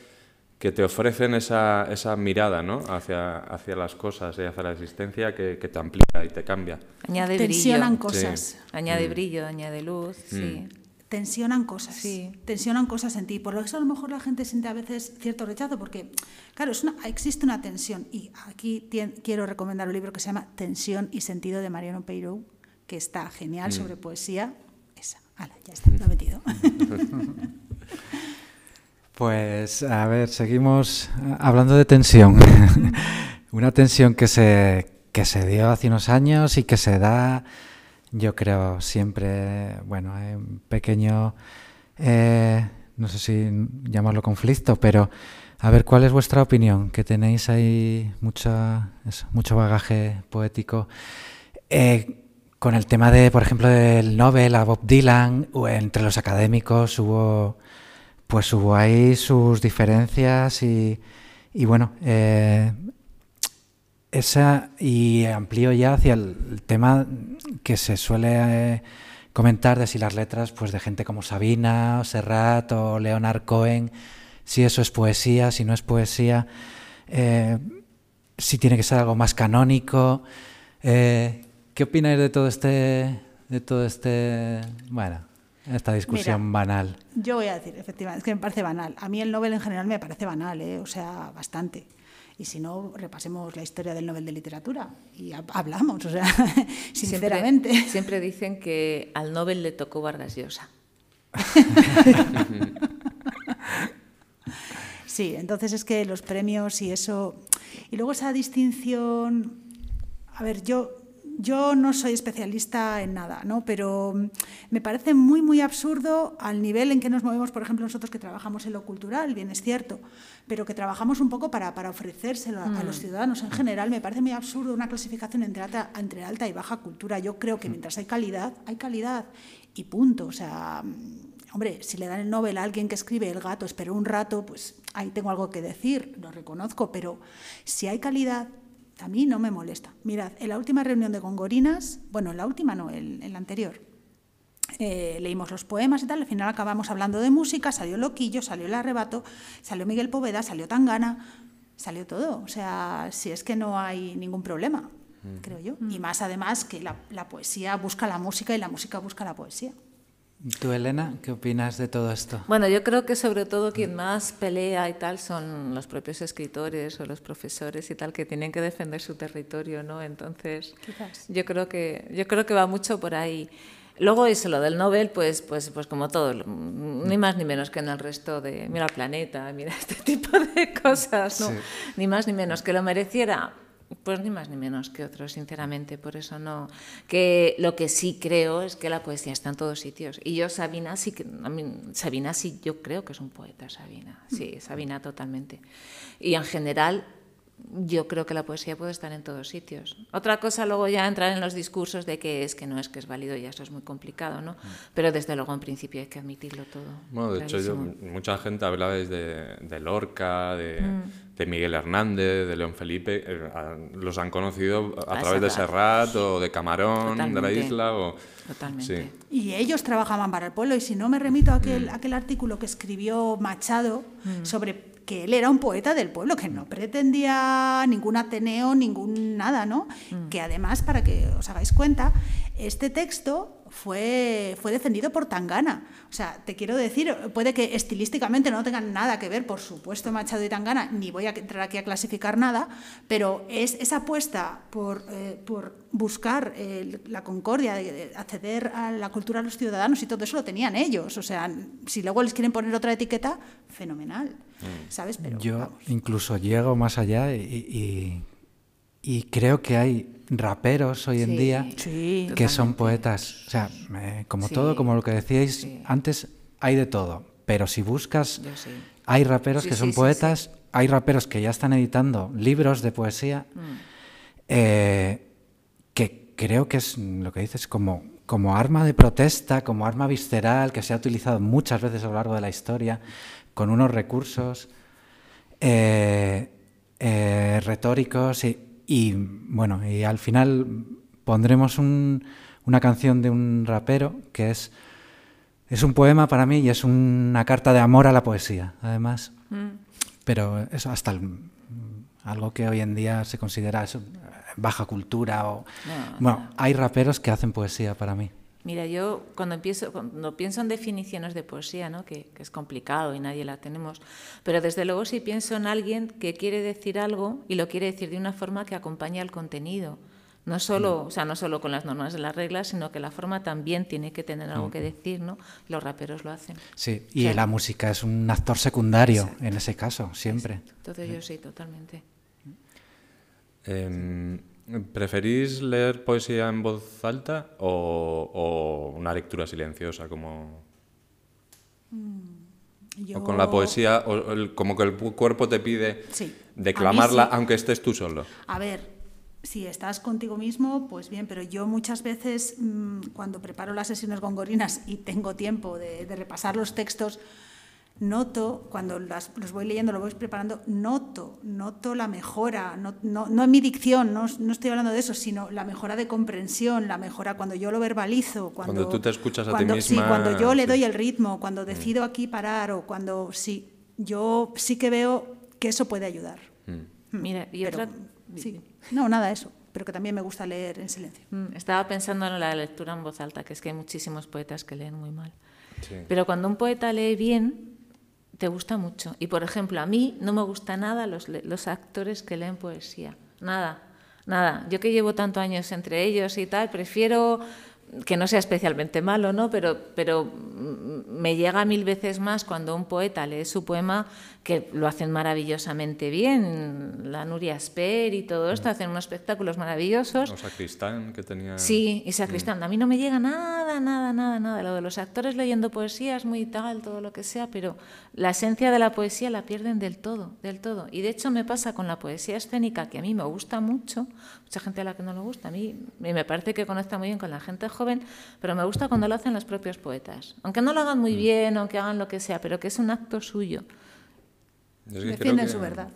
Speaker 4: que te ofrecen esa, esa mirada ¿no? hacia, hacia las cosas y hacia la existencia que, que te amplía y te cambia.
Speaker 3: Añade
Speaker 2: Tensionan cosas.
Speaker 3: Añade mm. brillo, añade luz, sí.
Speaker 2: Tensionan cosas, sí. tensionan cosas en ti. Por eso a lo mejor la gente siente a veces cierto rechazo, porque, claro, es una, existe una tensión. Y aquí quiero recomendar un libro que se llama Tensión y Sentido de Mariano Peirou, que está genial mm. sobre poesía. Esa, ya está, lo he metido.
Speaker 1: Pues, a ver, seguimos hablando de tensión. una tensión que se, que se dio hace unos años y que se da yo creo siempre, bueno, hay un pequeño, eh, no sé si llamarlo conflicto, pero a ver, ¿cuál es vuestra opinión? Que tenéis ahí mucho, mucho bagaje poético. Eh, con el tema de, por ejemplo, del Nobel a Bob Dylan, entre los académicos hubo, pues hubo ahí sus diferencias y, y bueno, eh, esa y amplío ya hacia el tema que se suele eh, comentar de si las letras pues de gente como Sabina, o Serrat o Leonard Cohen, si eso es poesía, si no es poesía, eh, si tiene que ser algo más canónico. Eh, ¿Qué opináis de todo este, de todo este, bueno, esta discusión banal?
Speaker 2: Yo voy a decir, efectivamente, es que me parece banal. A mí el Nobel en general me parece banal, o sea, bastante. Y si no, repasemos la historia del Nobel de Literatura y hablamos, o sea, sinceramente.
Speaker 3: Siempre, dicen que al Nobel le tocó Vargas Llosa.
Speaker 2: sí, entonces es que los premios y eso... Y luego esa distinción... A ver, yo yo no soy especialista en nada, ¿no? pero mm, me parece muy, muy absurdo al nivel en que nos movemos, por ejemplo, nosotros que trabajamos en lo cultural, bien es cierto, pero que trabajamos un poco para, para ofrecérselo a, los mm. ciudadanos en general. Me parece muy absurdo una clasificación entre alta, entre alta y baja cultura. Yo creo que mm. mientras hay calidad, hay calidad y punto. O sea, hombre, si le dan el Nobel a alguien que escribe El gato espero un rato, pues ahí tengo algo que decir, lo reconozco, pero si hay calidad a mí no me molesta. Mirad, en la última reunión de Gongorinas, bueno, en la última no, en, la anterior, eh, leímos los poemas y tal, al final acabamos hablando de música, salió Loquillo, salió El Arrebato, salió Miguel Poveda, salió Tangana, salió todo. O sea, si es que no hay ningún problema, creo yo. Y más además que la poesía busca la música y la música busca la poesía.
Speaker 1: ¿Tú, Elena, qué opinas de todo esto?
Speaker 3: Bueno, yo creo que sobre todo quien más pelea y tal son los propios escritores o los profesores y tal que tienen que defender su territorio, ¿no? Entonces, yo creo que yo creo que va mucho por ahí. Luego eso, lo del Nobel, pues, pues, pues como todo, ni más ni menos que en el resto de, mira el planeta, mira este tipo de cosas, ¿no? Ni más ni menos que lo mereciera, pues ni más ni menos que otros, sinceramente, por eso no. Que lo que sí creo es que la poesía está en todos sitios. Y yo, Sabina, sí que. Sabina sí, yo creo que es un poeta, Sabina. Sí, Sabina totalmente. Y en general, yo creo que la poesía puede estar en todos sitios. Otra cosa luego ya entrar en los discursos de que es que no es que es válido y eso es muy complicado, ¿no? Pero desde luego en principio hay que admitirlo todo.
Speaker 4: Bueno, de hecho yo, mucha gente hablaba de, de Lorca, de, mm. de, Miguel Hernández, de León Felipe, eh, los han conocido a, través de Serrat o de Camarón, de la isla o...
Speaker 3: Totalmente.
Speaker 2: Y ellos trabajaban para el pueblo y si no me remito a aquel, mm. aquel artículo que escribió Machado mm. sobre que él era un poeta del pueblo, que no pretendía ningún Ateneo, ningún nada, ¿no? Mm. Que además, para que os hagáis cuenta, este texto fue, fue defendido por Tangana. O sea, te quiero decir, puede que estilísticamente no tengan nada que ver, por supuesto, Machado y Tangana, ni voy a entrar aquí a clasificar nada, pero es esa apuesta por, eh, por buscar eh, la concordia, de, acceder a la cultura de los ciudadanos y todo eso lo tenían ellos. O sea, si luego les quieren poner otra etiqueta, fenomenal. ¿Sabes?
Speaker 1: Pero, Yo incluso llego más allá y, y creo que hay raperos hoy en día que son poetas. O sea, como todo, como lo que decíais antes, hay de todo. Pero si buscas, hay raperos que son poetas, hay raperos que ya están editando libros de poesía, mm. eh, que creo que es lo que dices como, como arma de protesta, como arma visceral, que se ha utilizado muchas veces a lo largo de la historia, con unos recursos eh, eh, retóricos y y bueno, y al final pondremos una canción de un rapero que es, es un poema para mí y es una carta de amor a la poesía, además. Mm. Pero eso hasta algo que hoy en día se considera baja cultura o... bueno, hay raperos que hacen poesía para mí.
Speaker 3: Mira, yo cuando, empiezo, cuando pienso en definiciones de poesía, ¿no? que, es complicado y nadie la tenemos, pero desde luego si pienso en alguien que quiere decir algo y lo quiere decir de una forma que acompañe al contenido. No solo, mm. o sea, no solo con las normas de las reglas, sino que la forma también tiene que tener algo que mm. decir, ¿no? Los raperos lo hacen.
Speaker 1: Sí, y la música es un actor secundario en ese caso, siempre.
Speaker 3: Entonces yo sí, totalmente.
Speaker 4: Em, ¿Preferís leer poesía en voz alta o, una lectura silenciosa como... Mm, o con la poesía, o como que el cuerpo te pide declamarla aunque estés tú solo.
Speaker 2: A ver, si estás contigo mismo, pues bien, pero yo muchas veces mm, cuando preparo las sesiones gongorinas y tengo tiempo de repasar los textos, noto, cuando los voy leyendo, lo voy preparando, noto, noto la mejora, no, no, en mi dicción, no, no, estoy hablando de eso, sino la mejora de comprensión, la mejora cuando yo lo verbalizo. Cuando,
Speaker 4: tú te escuchas a ti misma.
Speaker 2: Sí, cuando yo le doy el ritmo, cuando mm. decido aquí parar o cuando sí, yo sí que veo que eso puede ayudar.
Speaker 3: Mm. Mira, y otra...
Speaker 2: Sí, no, nada, eso pero que también me gusta leer en silencio.
Speaker 3: Mm, estaba pensando en la lectura en voz alta, que es que hay muchísimos poetas que leen muy mal. Pero cuando un poeta lee bien, te gusta mucho. Y por ejemplo, a mí no me gusta nada los, los actores que leen poesía. Nada, nada. Yo que llevo tantos años entre ellos y tal, prefiero que no sea especialmente malo, ¿no? Pero, pero me llega mil veces más cuando un poeta lee su poema que lo hacen maravillosamente bien. La Nuria Sper y todo esto hacen unos espectáculos maravillosos.
Speaker 4: O Sacristán, que tenía...
Speaker 3: Sí, y Sacristán. A mí no me llega nada, nada, nada, nada. Lo de los actores leyendo poesía es muy tal, todo lo que sea, pero la esencia de la poesía la pierden del todo, del todo. Y de hecho me pasa con la poesía escénica, que a mí me gusta mucho, mucha gente a la que no le gusta, a mí me parece que conecta muy bien con la gente joven, pero me gusta cuando lo hacen los propios poetas. Aunque no lo hagan muy mm. bien, aunque hagan lo que sea, pero que es un acto suyo.
Speaker 2: Defienden su verdad.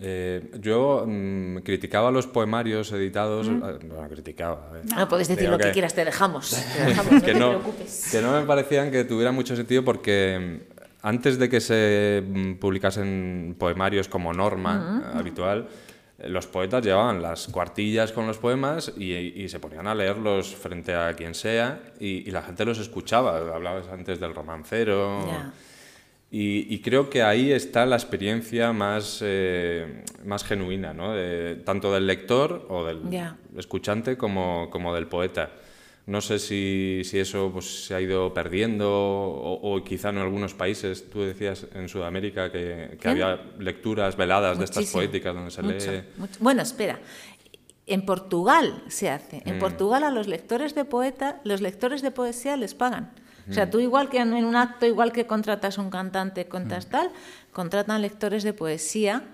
Speaker 4: Eh, yo mm, criticaba los poemarios editados. Mm. Eh, no, criticaba.
Speaker 3: No, puedes decir lo que, quieras, te dejamos.
Speaker 4: que, no, que no me parecían que tuvieran mucho sentido porque mm, antes de que se publicasen poemarios como norma habitual, eh, los poetas llevaban las cuartillas con los poemas y, se ponían a leerlos frente a quien sea y, la gente los escuchaba. Hablabas antes del romancero. Y, creo que ahí está la experiencia más, eh, más genuina, ¿no? tanto del lector o del escuchante como, como, del poeta. No sé si, si eso pues, se ha ido perdiendo o, quizá en algunos países, tú decías en Sudamérica que, que había lecturas veladas de estas poéticas donde se lee...
Speaker 3: Bueno, espera, en Portugal se hace. En mm. Portugal a los lectores de poeta, los lectores de poesía les pagan. O sea, tú igual que en un acto, igual que contratas un cantante, contas mm. tal, contratan lectores de poesía.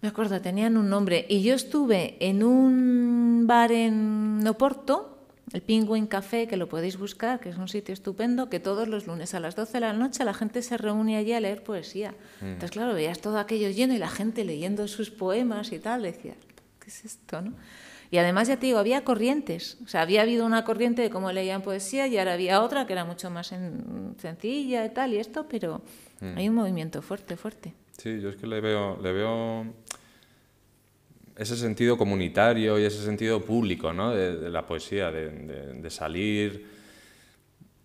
Speaker 3: Me acuerdo, tenían un nombre. Y yo estuve en un bar en Oporto, el Penguin Café, que lo podéis buscar, que es un sitio estupendo, que todos los lunes a las 12 de la noche la gente se reúne allí a leer poesía. Mm. Entonces, claro, veías todo aquello lleno y la gente leyendo sus poemas y tal, decías, ¿qué es esto? ¿no? Y además, ya te digo, había corrientes. O sea, había habido una corriente de cómo leían poesía y ahora había otra que era mucho más sencilla y tal y esto, pero mm. hay un movimiento fuerte, fuerte.
Speaker 4: Sí, yo es que le veo, le veo ese sentido comunitario y ese sentido público ¿no? de, la poesía, de, salir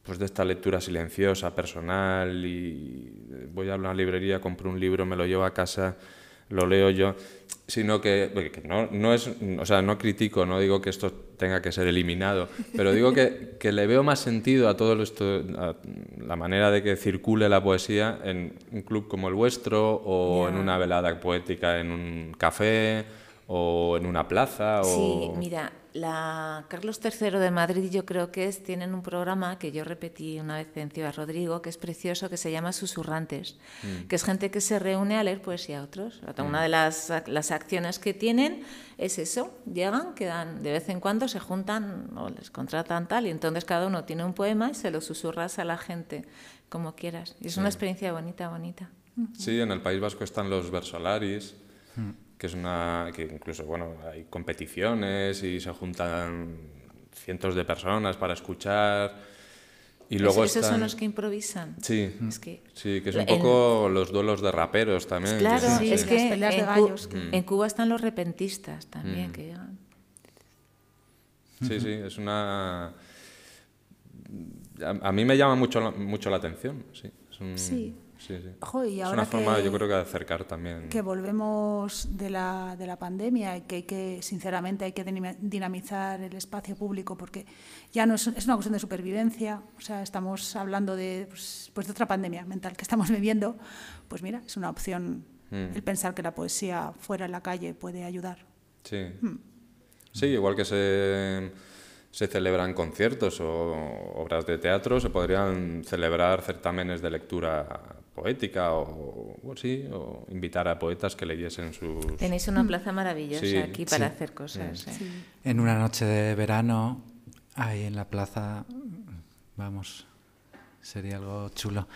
Speaker 4: pues de esta lectura silenciosa, personal, y voy a una librería, compro un libro, me lo llevo a casa, lo leo yo, sino que, no, no, es, o sea, no critico, no digo que esto tenga que ser eliminado, pero digo que, que le veo más sentido a todo esto, a la manera de que circule la poesía en un club como el vuestro o en una velada poética en un café o en una plaza.
Speaker 3: Sí, mira, la Carlos III de Madrid yo creo que es, tienen un programa que yo repetí una vez en Ciudad Rodrigo, que es precioso, que se llama Susurrantes, mm. que es gente que se reúne a leer poesía a otros. Una mm. de las, las, acciones que tienen es eso, llegan, quedan de vez en cuando, se juntan o les contratan tal, y entonces cada uno tiene un poema y se lo susurras a la gente como quieras. Y es una experiencia bonita, bonita.
Speaker 4: Sí, en el País Vasco están los versolaris. Mm que es una que incluso bueno hay competiciones y se juntan cientos de personas para escuchar y luego
Speaker 3: esos son los que improvisan.
Speaker 4: Sí. Es que, sí que es un poco los duelos de raperos también
Speaker 3: claro es que en, de gallos, en, Cuba están los repentistas también mm. que llegan
Speaker 4: sí sí es una a, mí me llama mucho mucho la atención sí
Speaker 2: sí
Speaker 4: Sí, sí. es una forma, yo creo que de acercar también.
Speaker 2: Que volvemos de la, de la pandemia y que hay que, sinceramente, hay que dinamizar el espacio público porque ya no es, es una cuestión de supervivencia. O sea, estamos hablando de, pues, pues de otra pandemia mental que estamos viviendo. Pues mira, es una opción mm. el pensar que la poesía fuera en la calle puede ayudar.
Speaker 4: Sí. Mm. Sí, igual que se se celebran conciertos o obras de teatro, se podrían celebrar certámenes de lectura poética o, sí, o invitar a poetas que leyesen sus...
Speaker 3: Tenéis una plaza maravillosa aquí para hacer cosas. ¿eh?
Speaker 1: En una noche de verano, ahí en la plaza, vamos, sería algo chulo.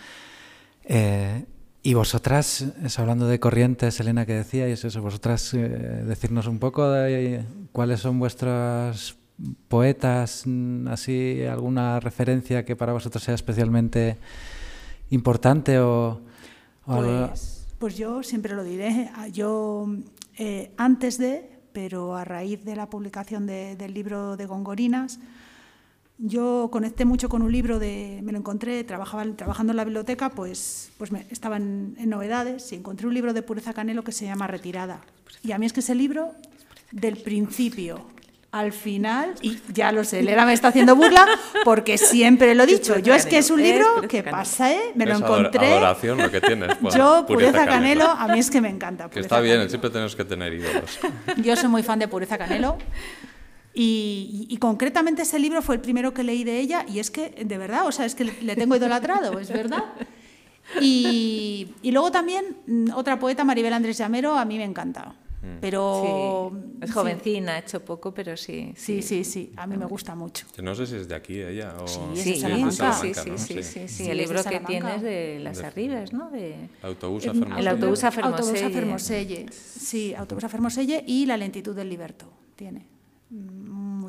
Speaker 1: Eh, y vosotras, hablando de corrientes, Elena, que decíais eso, vosotras eh, decirnos un poco de cuáles son vuestras poetas, mm, así alguna referencia que para vosotros sea especialmente importante o,
Speaker 2: pues, pues, yo siempre lo diré. Yo eh, antes de, pero a raíz de la publicación del libro de Gongorinas, yo conecté mucho con un libro de, me lo encontré, trabajaba, trabajando en la biblioteca, pues, pues me, estaba en, en, novedades y encontré un libro de Pureza Canelo que se llama Retirada. Y a mí es que ese libro, del principio al final, y ya lo sé, Elena me está haciendo burla porque siempre lo he dicho. Yo es que es un libro que pasé, me lo encontré.
Speaker 4: Adoración lo que tienes.
Speaker 2: Yo, Pureza Canelo, a mí es que me encanta.
Speaker 4: Que está bien, siempre tenemos que tener ídolos.
Speaker 2: Yo soy muy fan de Pureza Canelo. Y, concretamente ese libro fue el primero que leí de ella y es que, de verdad, o sea, es que le tengo idolatrado, es verdad. Y, y luego también mm, otra poeta, Maribel Andrés Llamero, a mí me encanta. Mm. Pero
Speaker 3: es jovencina, ha hecho poco, pero sí.
Speaker 2: Sí, sí, sí, a mí me gusta mucho.
Speaker 4: no sé si es de aquí ella o
Speaker 2: sí, sí, sí,
Speaker 3: sí, sí, sí, el libro que tienes de las arribas, ¿no? De
Speaker 4: autobús a Fermoselle.
Speaker 3: El autobús a Fermoselle.
Speaker 2: Autobús a Fermoselle. Sí, autobús a Fermoselle y la lentitud del liberto tiene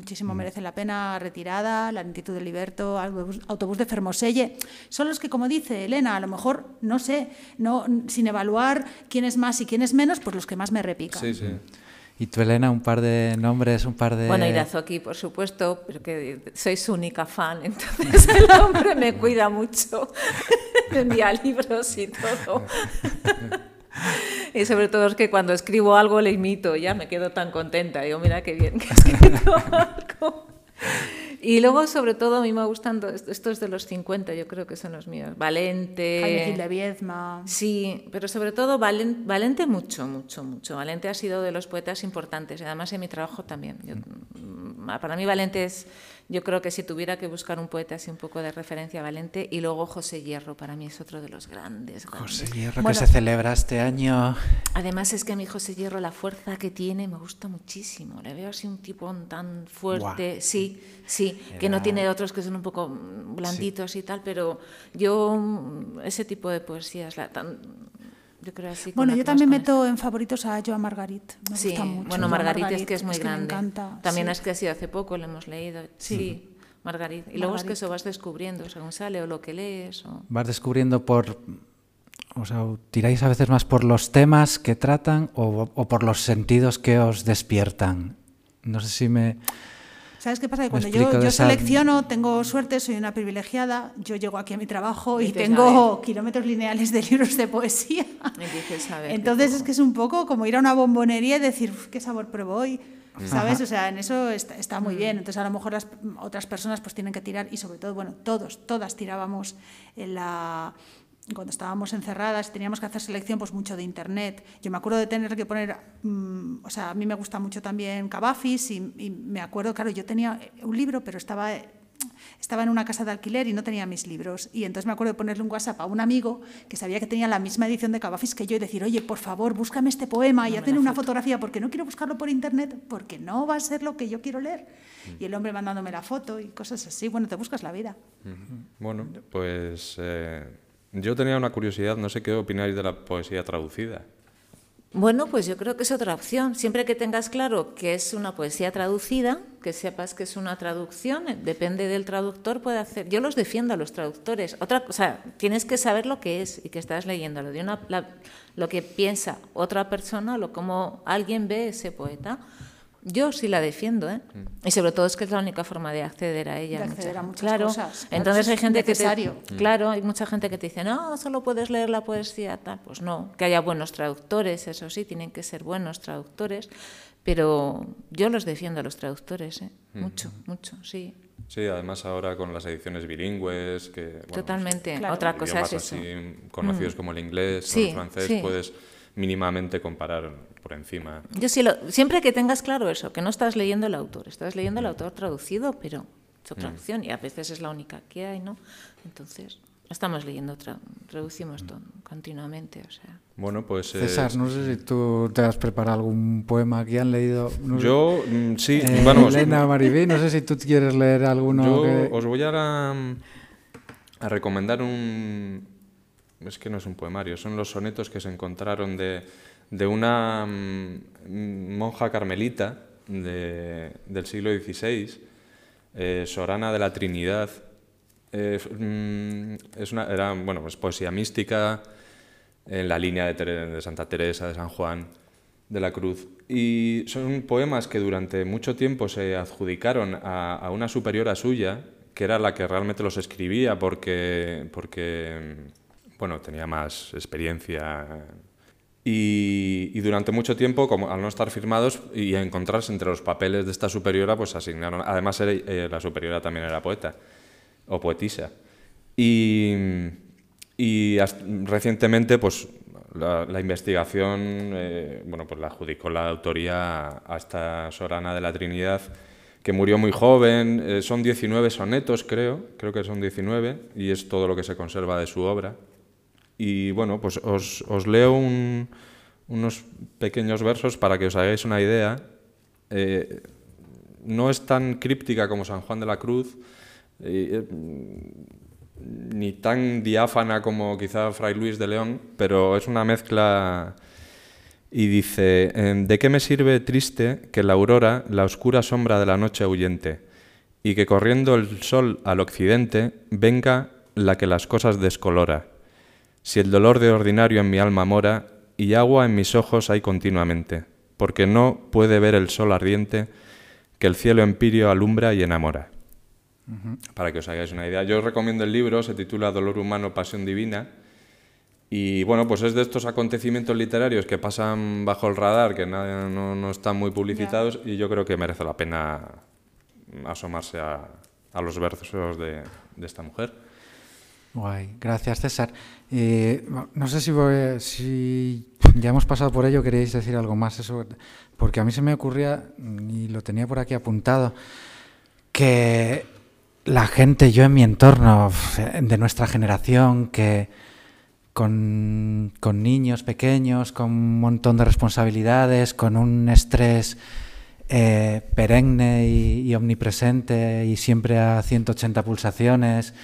Speaker 2: muchísimo mm. merece la pena, retirada, la lentitud del Liberto, autobús de Fermoselle. Son los que, como dice Elena, a lo mejor, no sé, no, sin evaluar quién es más y quién es menos, pues los que más me repican.
Speaker 4: Sí, sí.
Speaker 1: Y tú, Elena, un par de nombres, un par de...
Speaker 3: Bueno, Irazoki, por supuesto, porque soy su única fan, entonces el hombre me cuida mucho, me envía libros y todo. y sobre todo es que cuando escribo algo le imito, ya me quedo tan contenta. Digo, mira qué bien que he escrito algo. Y luego, sobre todo, a mí me gustan estos de los 50, yo creo que son los míos. Valente.
Speaker 2: Jaime de Viezma.
Speaker 3: Sí, pero sobre todo Valente, Valente mucho, mucho, mucho. Valente ha sido de los poetas importantes, y además en mi trabajo también. Mm, para mí Valente es yo creo que si tuviera que buscar un poeta así un poco de referencia Valente, y luego José Hierro, para mí es otro de los grandes.
Speaker 1: José Hierro, que se celebra este año.
Speaker 3: Además es que a mí José Hierro, la fuerza que tiene, me gusta muchísimo. Le veo así un tipo tan fuerte, sí, sí, que no tiene otros que son un poco blanditos y tal, pero yo ese tipo de poesías, la, tan, yo creo así.
Speaker 2: Bueno, yo también meto en favoritos a Joan Margarit. Me
Speaker 3: sí,
Speaker 2: gusta mucho.
Speaker 3: bueno, Margarit, es que es muy grande. Me encanta. También es que ha sido hace poco, lo hemos leído. Sí. Margarit. Y luego es que eso vas descubriendo según sale o lo que lees. O...
Speaker 1: Vas descubriendo por o sea, tiráis a veces más por los temas que tratan o, por los sentidos que os despiertan. No sé si me...
Speaker 2: ¿Sabes qué pasa? Que cuando yo, selecciono, tengo suerte, soy una privilegiada, yo llego aquí a mi trabajo y, tengo kilómetros lineales de libros de poesía. Entonces es que es un poco como ir a una bombonería y decir, ¿qué sabor pruebo hoy? ¿Sabes? O sea, en eso está, muy bien. Entonces, a lo mejor las otras personas pues tienen que tirar, y sobre todo, bueno, todos, todas tirábamos en la cuando estábamos encerradas y teníamos que hacer selección, pues mucho de internet. Yo me acuerdo de tener que poner, mm, o sea, a mí me gusta mucho también Cavafis y, me acuerdo, claro, yo tenía un libro, pero estaba, estaba en una casa de alquiler y no tenía mis libros. Y entonces me acuerdo de ponerle un WhatsApp a un amigo que sabía que tenía la misma edición de Cavafis que yo y decir, oye, por favor, búscame este poema y hazle una fotografía porque no quiero buscarlo por internet porque no va a ser lo que yo quiero leer. Mm. Y el hombre mandándome la foto y cosas así. Bueno, te buscas la vida.
Speaker 4: Bueno, pues... Eh, yo tenía una curiosidad, no sé qué opináis de la poesía traducida.
Speaker 3: Bueno, pues yo creo que es otra opción. Siempre que tengas claro que es una poesía traducida, que sepas que es una traducción, eh, depende del traductor, puede hacer. Yo los defiendo a los traductores. Otra cosa, tienes que saber lo que es y que estás leyéndolo, de una, lo que piensa otra persona, lo como alguien ve ese poeta. Yo sí la defiendo, ¿eh? Mm. Y sobre todo es que es la única forma de acceder a ella.
Speaker 2: De acceder a muchas
Speaker 3: claro.
Speaker 2: cosas.
Speaker 3: Entonces hay gente que te, mm. claro, hay mucha gente que te dice, no, solo puedes leer la poesía tal. Pues no, que haya buenos traductores, eso sí, tienen que ser buenos traductores. Pero yo los defiendo a los traductores, ¿eh? Mucho, mucho, sí.
Speaker 4: Sí, además ahora con las ediciones bilingües, que
Speaker 3: totalmente. Otra cosa es
Speaker 4: eso. conocidos mm. como el inglés o el francés, puedes mínimamente comparar por encima.
Speaker 3: Yo sí lo, siempre que tengas claro eso, que no estás leyendo el autor, estás leyendo el autor traducido, pero mm. opción y a veces es la única que hay, ¿no? Entonces, estamos leyendo, traducimos todo continuamente, o sea.
Speaker 4: Bueno, pues...
Speaker 1: César, no sé si tú te has preparado algún poema que han leído.
Speaker 4: yo, mm, sí,
Speaker 1: eh, bueno... Elena Maribí, no sé si tú quieres leer alguno
Speaker 4: Yo os voy a, a recomendar un, es que no es un poemario, son los sonetos que se encontraron de, de una mm, monja carmelita del siglo XVI, eh, Sorana de la Trinidad. Eh, mm, es una, era bueno, es poesía mística en la línea de, de, Santa Teresa, de San Juan de la Cruz. Y son poemas que durante mucho tiempo se adjudicaron a, a una superiora suya, que era la que realmente los escribía porque, porque bueno, tenía más experiencia. Y, durante mucho tiempo, como al no estar firmados y encontrarse entre los papeles de esta superiora, pues asignaron. Además, eh, la superiora también era poeta o poetisa. Y, y recientemente, pues la, investigación, eh, bueno, pues la adjudicó la autoría a esta Sorana de la Trinidad, que murió muy joven. Eh, son 19 sonetos, creo, creo que son 19, y es todo lo que se conserva de su obra. Y bueno, pues os, leo unos pequeños versos para que os hagáis una idea. Eh, no es tan críptica como San Juan de la Cruz, eh, ni tan diáfana como quizá Fray Luis de León, pero es una mezcla y dice, ¿de qué me sirve triste que la aurora, la oscura sombra de la noche huyente, y que corriendo el sol al occidente, venga la que las cosas descolora? Si el dolor de ordinario en mi alma mora y agua en mis ojos hay continuamente, porque no puede ver el sol ardiente que el cielo empirio alumbra y enamora. Para que os hagáis una idea. Yo os recomiendo el libro, se titula Dolor humano, pasión divina. Y bueno, pues es de estos acontecimientos literarios que pasan bajo el radar, que no, están muy publicitados, y yo creo que merece la pena asomarse a, los versos de esta mujer.
Speaker 1: Guay, gracias César. Eh, no sé si, ya hemos pasado por ello, queréis decir algo más, eso, porque a mí se me ocurría, y lo tenía por aquí apuntado, que la gente, yo en mi entorno, de nuestra generación, que con, niños pequeños, con un montón de responsabilidades, con un estrés eh, perenne y omnipresente y siempre a 180 pulsaciones,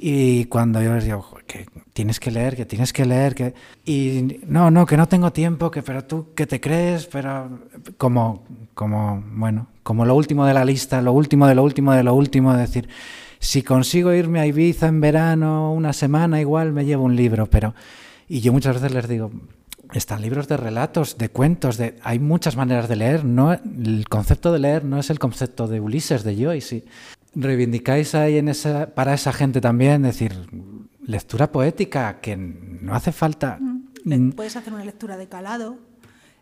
Speaker 1: y cuando yo les digo, que tienes que leer, que tienes que leer, que... Y no, no, que no tengo tiempo, que pero tú, que te crees? Pero como, como, bueno, como lo último de la lista, lo último de lo último de lo último, decir, si consigo irme a Ibiza en verano una semana, igual me llevo un libro, pero... Y yo muchas veces les digo, están libros de relatos, de cuentos, de hay muchas maneras de leer. No, el concepto de leer no es el concepto de Ulises, de Joyce. Reivindicáis ahí en esa, para esa gente también, decir, lectura poética, que no hace falta.
Speaker 2: Mm. Puedes hacer una lectura de calado,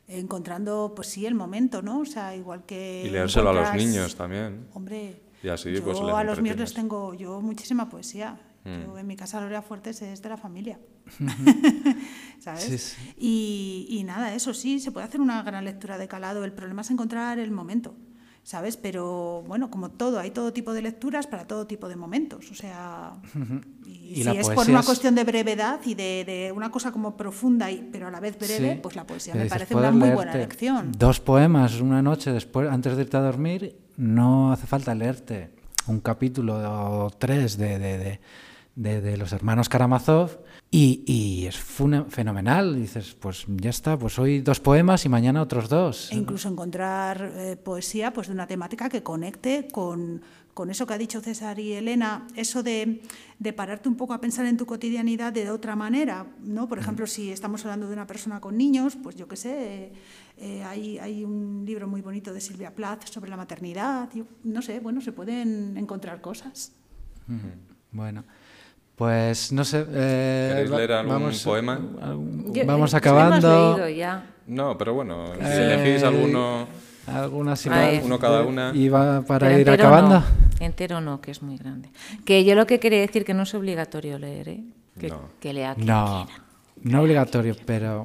Speaker 2: encontrando, pues sí, el momento, ¿no? O sea, igual que.
Speaker 4: Y leérselo a los niños también.
Speaker 2: Hombre.
Speaker 4: Y así,
Speaker 2: yo
Speaker 4: pues,
Speaker 2: a los míos les tengo yo muchísima poesía. Mm. en mi casa Lorea Fuertes es de la familia. ¿Sabes? Y, y, nada, eso sí, se puede hacer una gran lectura de calado. El problema es encontrar el momento. ¿Sabes? Pero bueno, como todo, hay todo tipo de lecturas para todo tipo de momentos. O sea, y, si es por una cuestión de brevedad y de, de, una cosa como profunda, y, pero a la vez breve, pues la poesía me parece una muy buena lección.
Speaker 1: Dos poemas una noche después, antes de irte a dormir, no hace falta leerte un capítulo o tres de, de de, los hermanos Karamazov y, es fenomenal. Dices, pues ya está, pues hoy dos poemas y mañana otros dos.
Speaker 2: E incluso encontrar eh, poesía pues de una temática que conecte con, con, eso que ha dicho César y Elena, eso de, de, pararte un poco a pensar en tu cotidianidad de otra manera. ¿no? Por ejemplo, si estamos hablando de una persona con niños, pues yo qué sé, eh, hay, hay, un libro muy bonito de Silvia Plath sobre la maternidad. no sé, bueno, se pueden encontrar cosas.
Speaker 1: Bueno. Pues no sé. Eh,
Speaker 4: ¿Queréis leer algún vamos, poema?
Speaker 1: vamos acabando.
Speaker 3: Leído ya.
Speaker 4: No, pero bueno, si eh, elegís alguno.
Speaker 1: Alguna
Speaker 4: uno cada una.
Speaker 1: ¿Y va para ir acabando?
Speaker 3: Entero no, que es muy grande. Que yo lo que quería decir que no es obligatorio leer, ¿eh? Que,
Speaker 4: no.
Speaker 3: que lea
Speaker 1: No, no obligatorio, pero.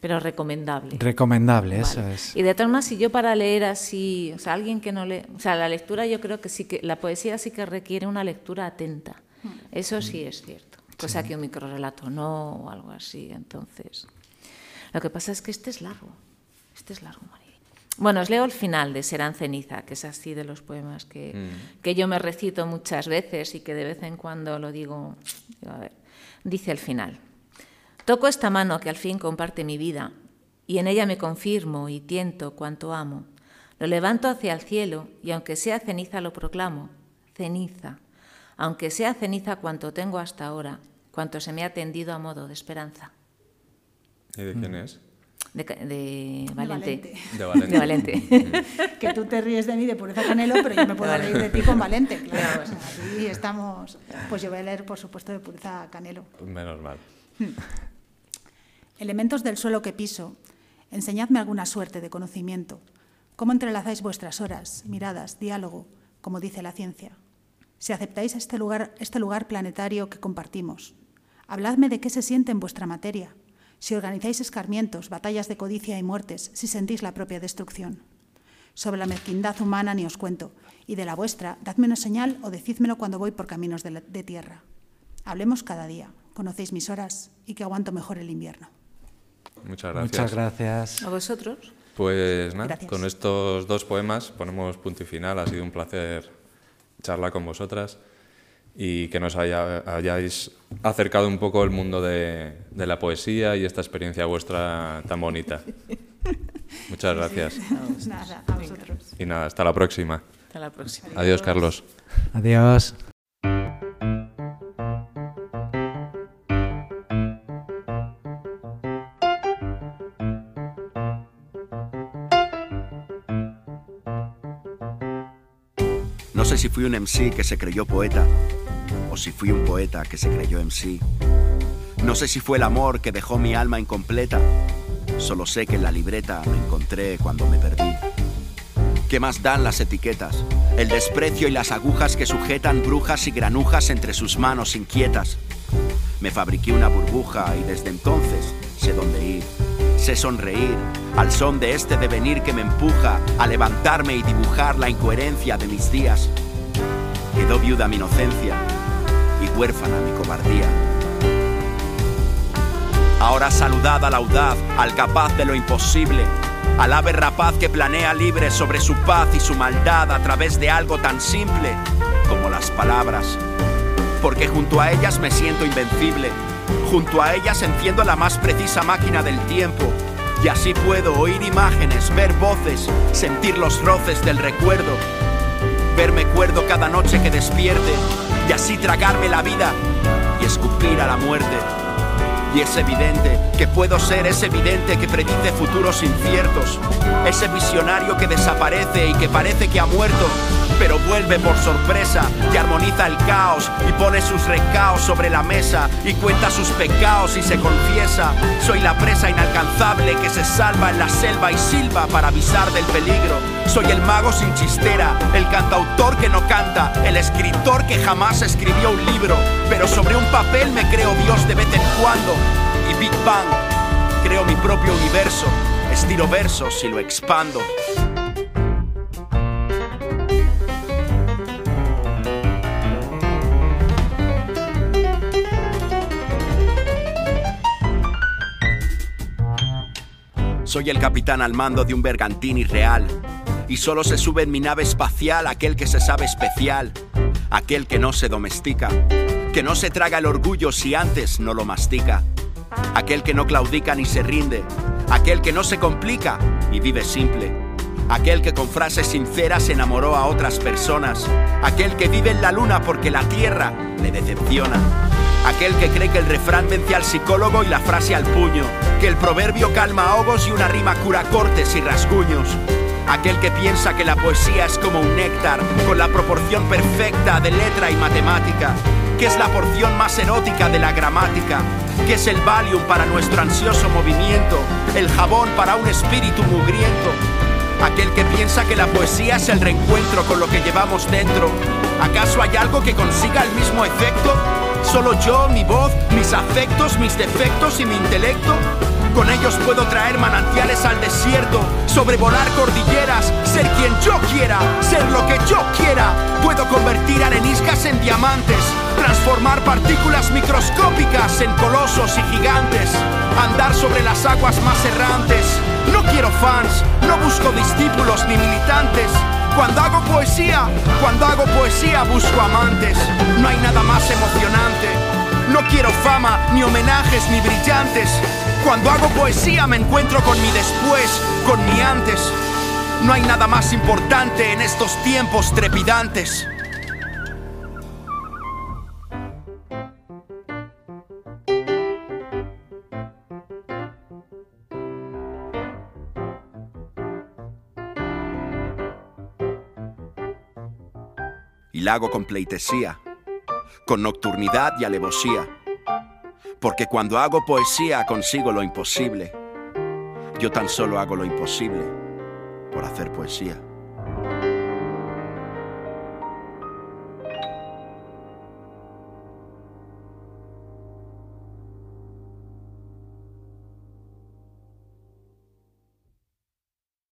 Speaker 3: Pero recomendable.
Speaker 1: Recomendable, eso es.
Speaker 3: Y de todas maneras, si yo para leer así, o sea, alguien que no lee, o sea, la lectura yo creo que sí que, la poesía sí que requiere una lectura atenta. Eso sí es cierto, cosa que un microrelato no o algo así. Entonces, lo que pasa es que este es largo, este es largo, María. Bueno, os leo el final de Serán ceniza, que es así de los poemas que, mm. que yo me recito muchas veces y que de vez en cuando lo digo, a ver, dice el final. Toco esta mano que al fin comparte mi vida y en ella me confirmo y tiento cuanto amo. Lo levanto hacia el cielo y aunque sea ceniza lo proclamo, ceniza, aunque sea ceniza cuanto tengo hasta ahora, cuanto se me ha tendido a modo de esperanza.
Speaker 4: ¿Y de quién es?
Speaker 3: De, Valente.
Speaker 4: De Valente.
Speaker 3: De Valente.
Speaker 2: que tú te ríes de mí de Pureza Canelo, pero yo me puedo reír de ti con Valente. Claro, así estamos. Pues yo voy a leer, por supuesto, de Pureza Canelo.
Speaker 4: Menos mal.
Speaker 2: Elementos del suelo que piso, enseñadme alguna suerte de conocimiento. ¿Cómo entrelazáis vuestras horas, miradas, diálogo, como dice la ciencia? Si aceptáis este lugar, este lugar planetario que compartimos. Habladme de qué se siente en vuestra materia, si organizáis escarmientos, batallas de codicia y muertes, si sentís la propia destrucción. Sobre la mezquindad humana ni os cuento, y de la vuestra, dadme una señal o decídmelo cuando voy por caminos de, de tierra. Hablemos cada día, conocéis mis horas y que aguanto mejor el invierno.
Speaker 4: Muchas gracias.
Speaker 1: Muchas gracias.
Speaker 3: ¿A vosotros?
Speaker 4: Pues nada, con estos dos poemas ponemos punto y final. Ha sido un placer charla con vosotras y que nos hayáis acercado un poco el mundo de, la poesía y esta experiencia vuestra tan bonita. Muchas gracias.
Speaker 2: Nada, a vosotros.
Speaker 4: Y nada, hasta la próxima.
Speaker 3: Hasta la próxima.
Speaker 4: Adiós, Carlos.
Speaker 1: Adiós.
Speaker 5: Sé si fui un MC que se creyó poeta o si fui un poeta que se creyó MC. No sé si fue el amor que dejó mi alma incompleta. Solo sé que en la libreta me encontré cuando me perdí. ¿Qué más dan las etiquetas? El desprecio y las agujas que sujetan brujas y granujas entre sus manos inquietas. Me fabriqué una burbuja y desde entonces sé dónde ir. Sé sonreír al son de este devenir que me empuja a levantarme y dibujar la incoherencia de mis días. Quedó viuda mi inocencia y huérfana mi cobardía. Ahora saludad al audaz, al capaz de lo imposible, al ave rapaz que planea libre sobre su paz y su maldad a través de algo tan simple como las palabras. Porque junto a ellas me siento invencible, junto a ellas enciendo la más precisa máquina del tiempo y así puedo oír imágenes, ver voces, sentir los roces del recuerdo verme cuerdo cada noche que despierte y así tragarme la vida y escupir a la muerte. Y es evidente que puedo ser ese evidente que predice futuros inciertos, ese visionario que desaparece y que parece que ha muerto, pero vuelve por sorpresa, que armoniza el caos y pone sus recaos sobre la mesa y cuenta sus pecados y se confiesa. Soy la presa inalcanzable que se salva en la selva y silba para avisar del peligro. Soy el mago sin chistera, el cantautor que no canta, el escritor que jamás escribió un libro, pero sobre un papel me creo Dios de vez en cuando. Y Big Bang, creo mi propio universo, estiro versos y lo expando. Soy el capitán al mando de un bergantín irreal. Y solo se sube en mi nave espacial aquel que se sabe especial, aquel que no se domestica, que no se traga el orgullo si antes no lo mastica, aquel que no claudica ni se rinde, aquel que no se complica y vive simple, aquel que con frases sinceras enamoró a otras personas, aquel que vive en la luna porque la tierra le decepciona. Aquel que cree que el refrán vence al psicólogo y la frase al puño, que el proverbio calma ahogos y una rima cura cortes y rasguños. Aquel que piensa que la poesía es como un néctar, con la proporción perfecta de letra y matemática, que es la porción más erótica de la gramática, que es el Valium para nuestro ansioso movimiento, el jabón para un espíritu mugriento. Aquel que piensa que la poesía es el reencuentro con lo que llevamos dentro. ¿Acaso hay algo que consiga el mismo efecto? Solo yo, mi voz, mis afectos, mis defectos y mi intelecto. Con ellos puedo traer manantiales al desierto, sobrevolar cordilleras, ser quien yo quiera, ser lo que yo quiera. Puedo convertir areniscas en diamantes, transformar partículas microscópicas en colosos y gigantes, andar sobre las aguas más errantes. No quiero fans, no busco discípulos ni militantes. Cuando hago poesía, cuando hago poesía busco amantes. No hay nada más emocionante. No quiero fama, ni homenajes, ni brillantes. Cuando hago poesía me encuentro con mi después, con mi antes. No hay nada más importante en estos tiempos trepidantes. Y la hago con pleitesía, con nocturnidad y alevosía. Porque cuando hago poesía consigo lo imposible. Yo tan solo hago lo imposible por hacer poesía.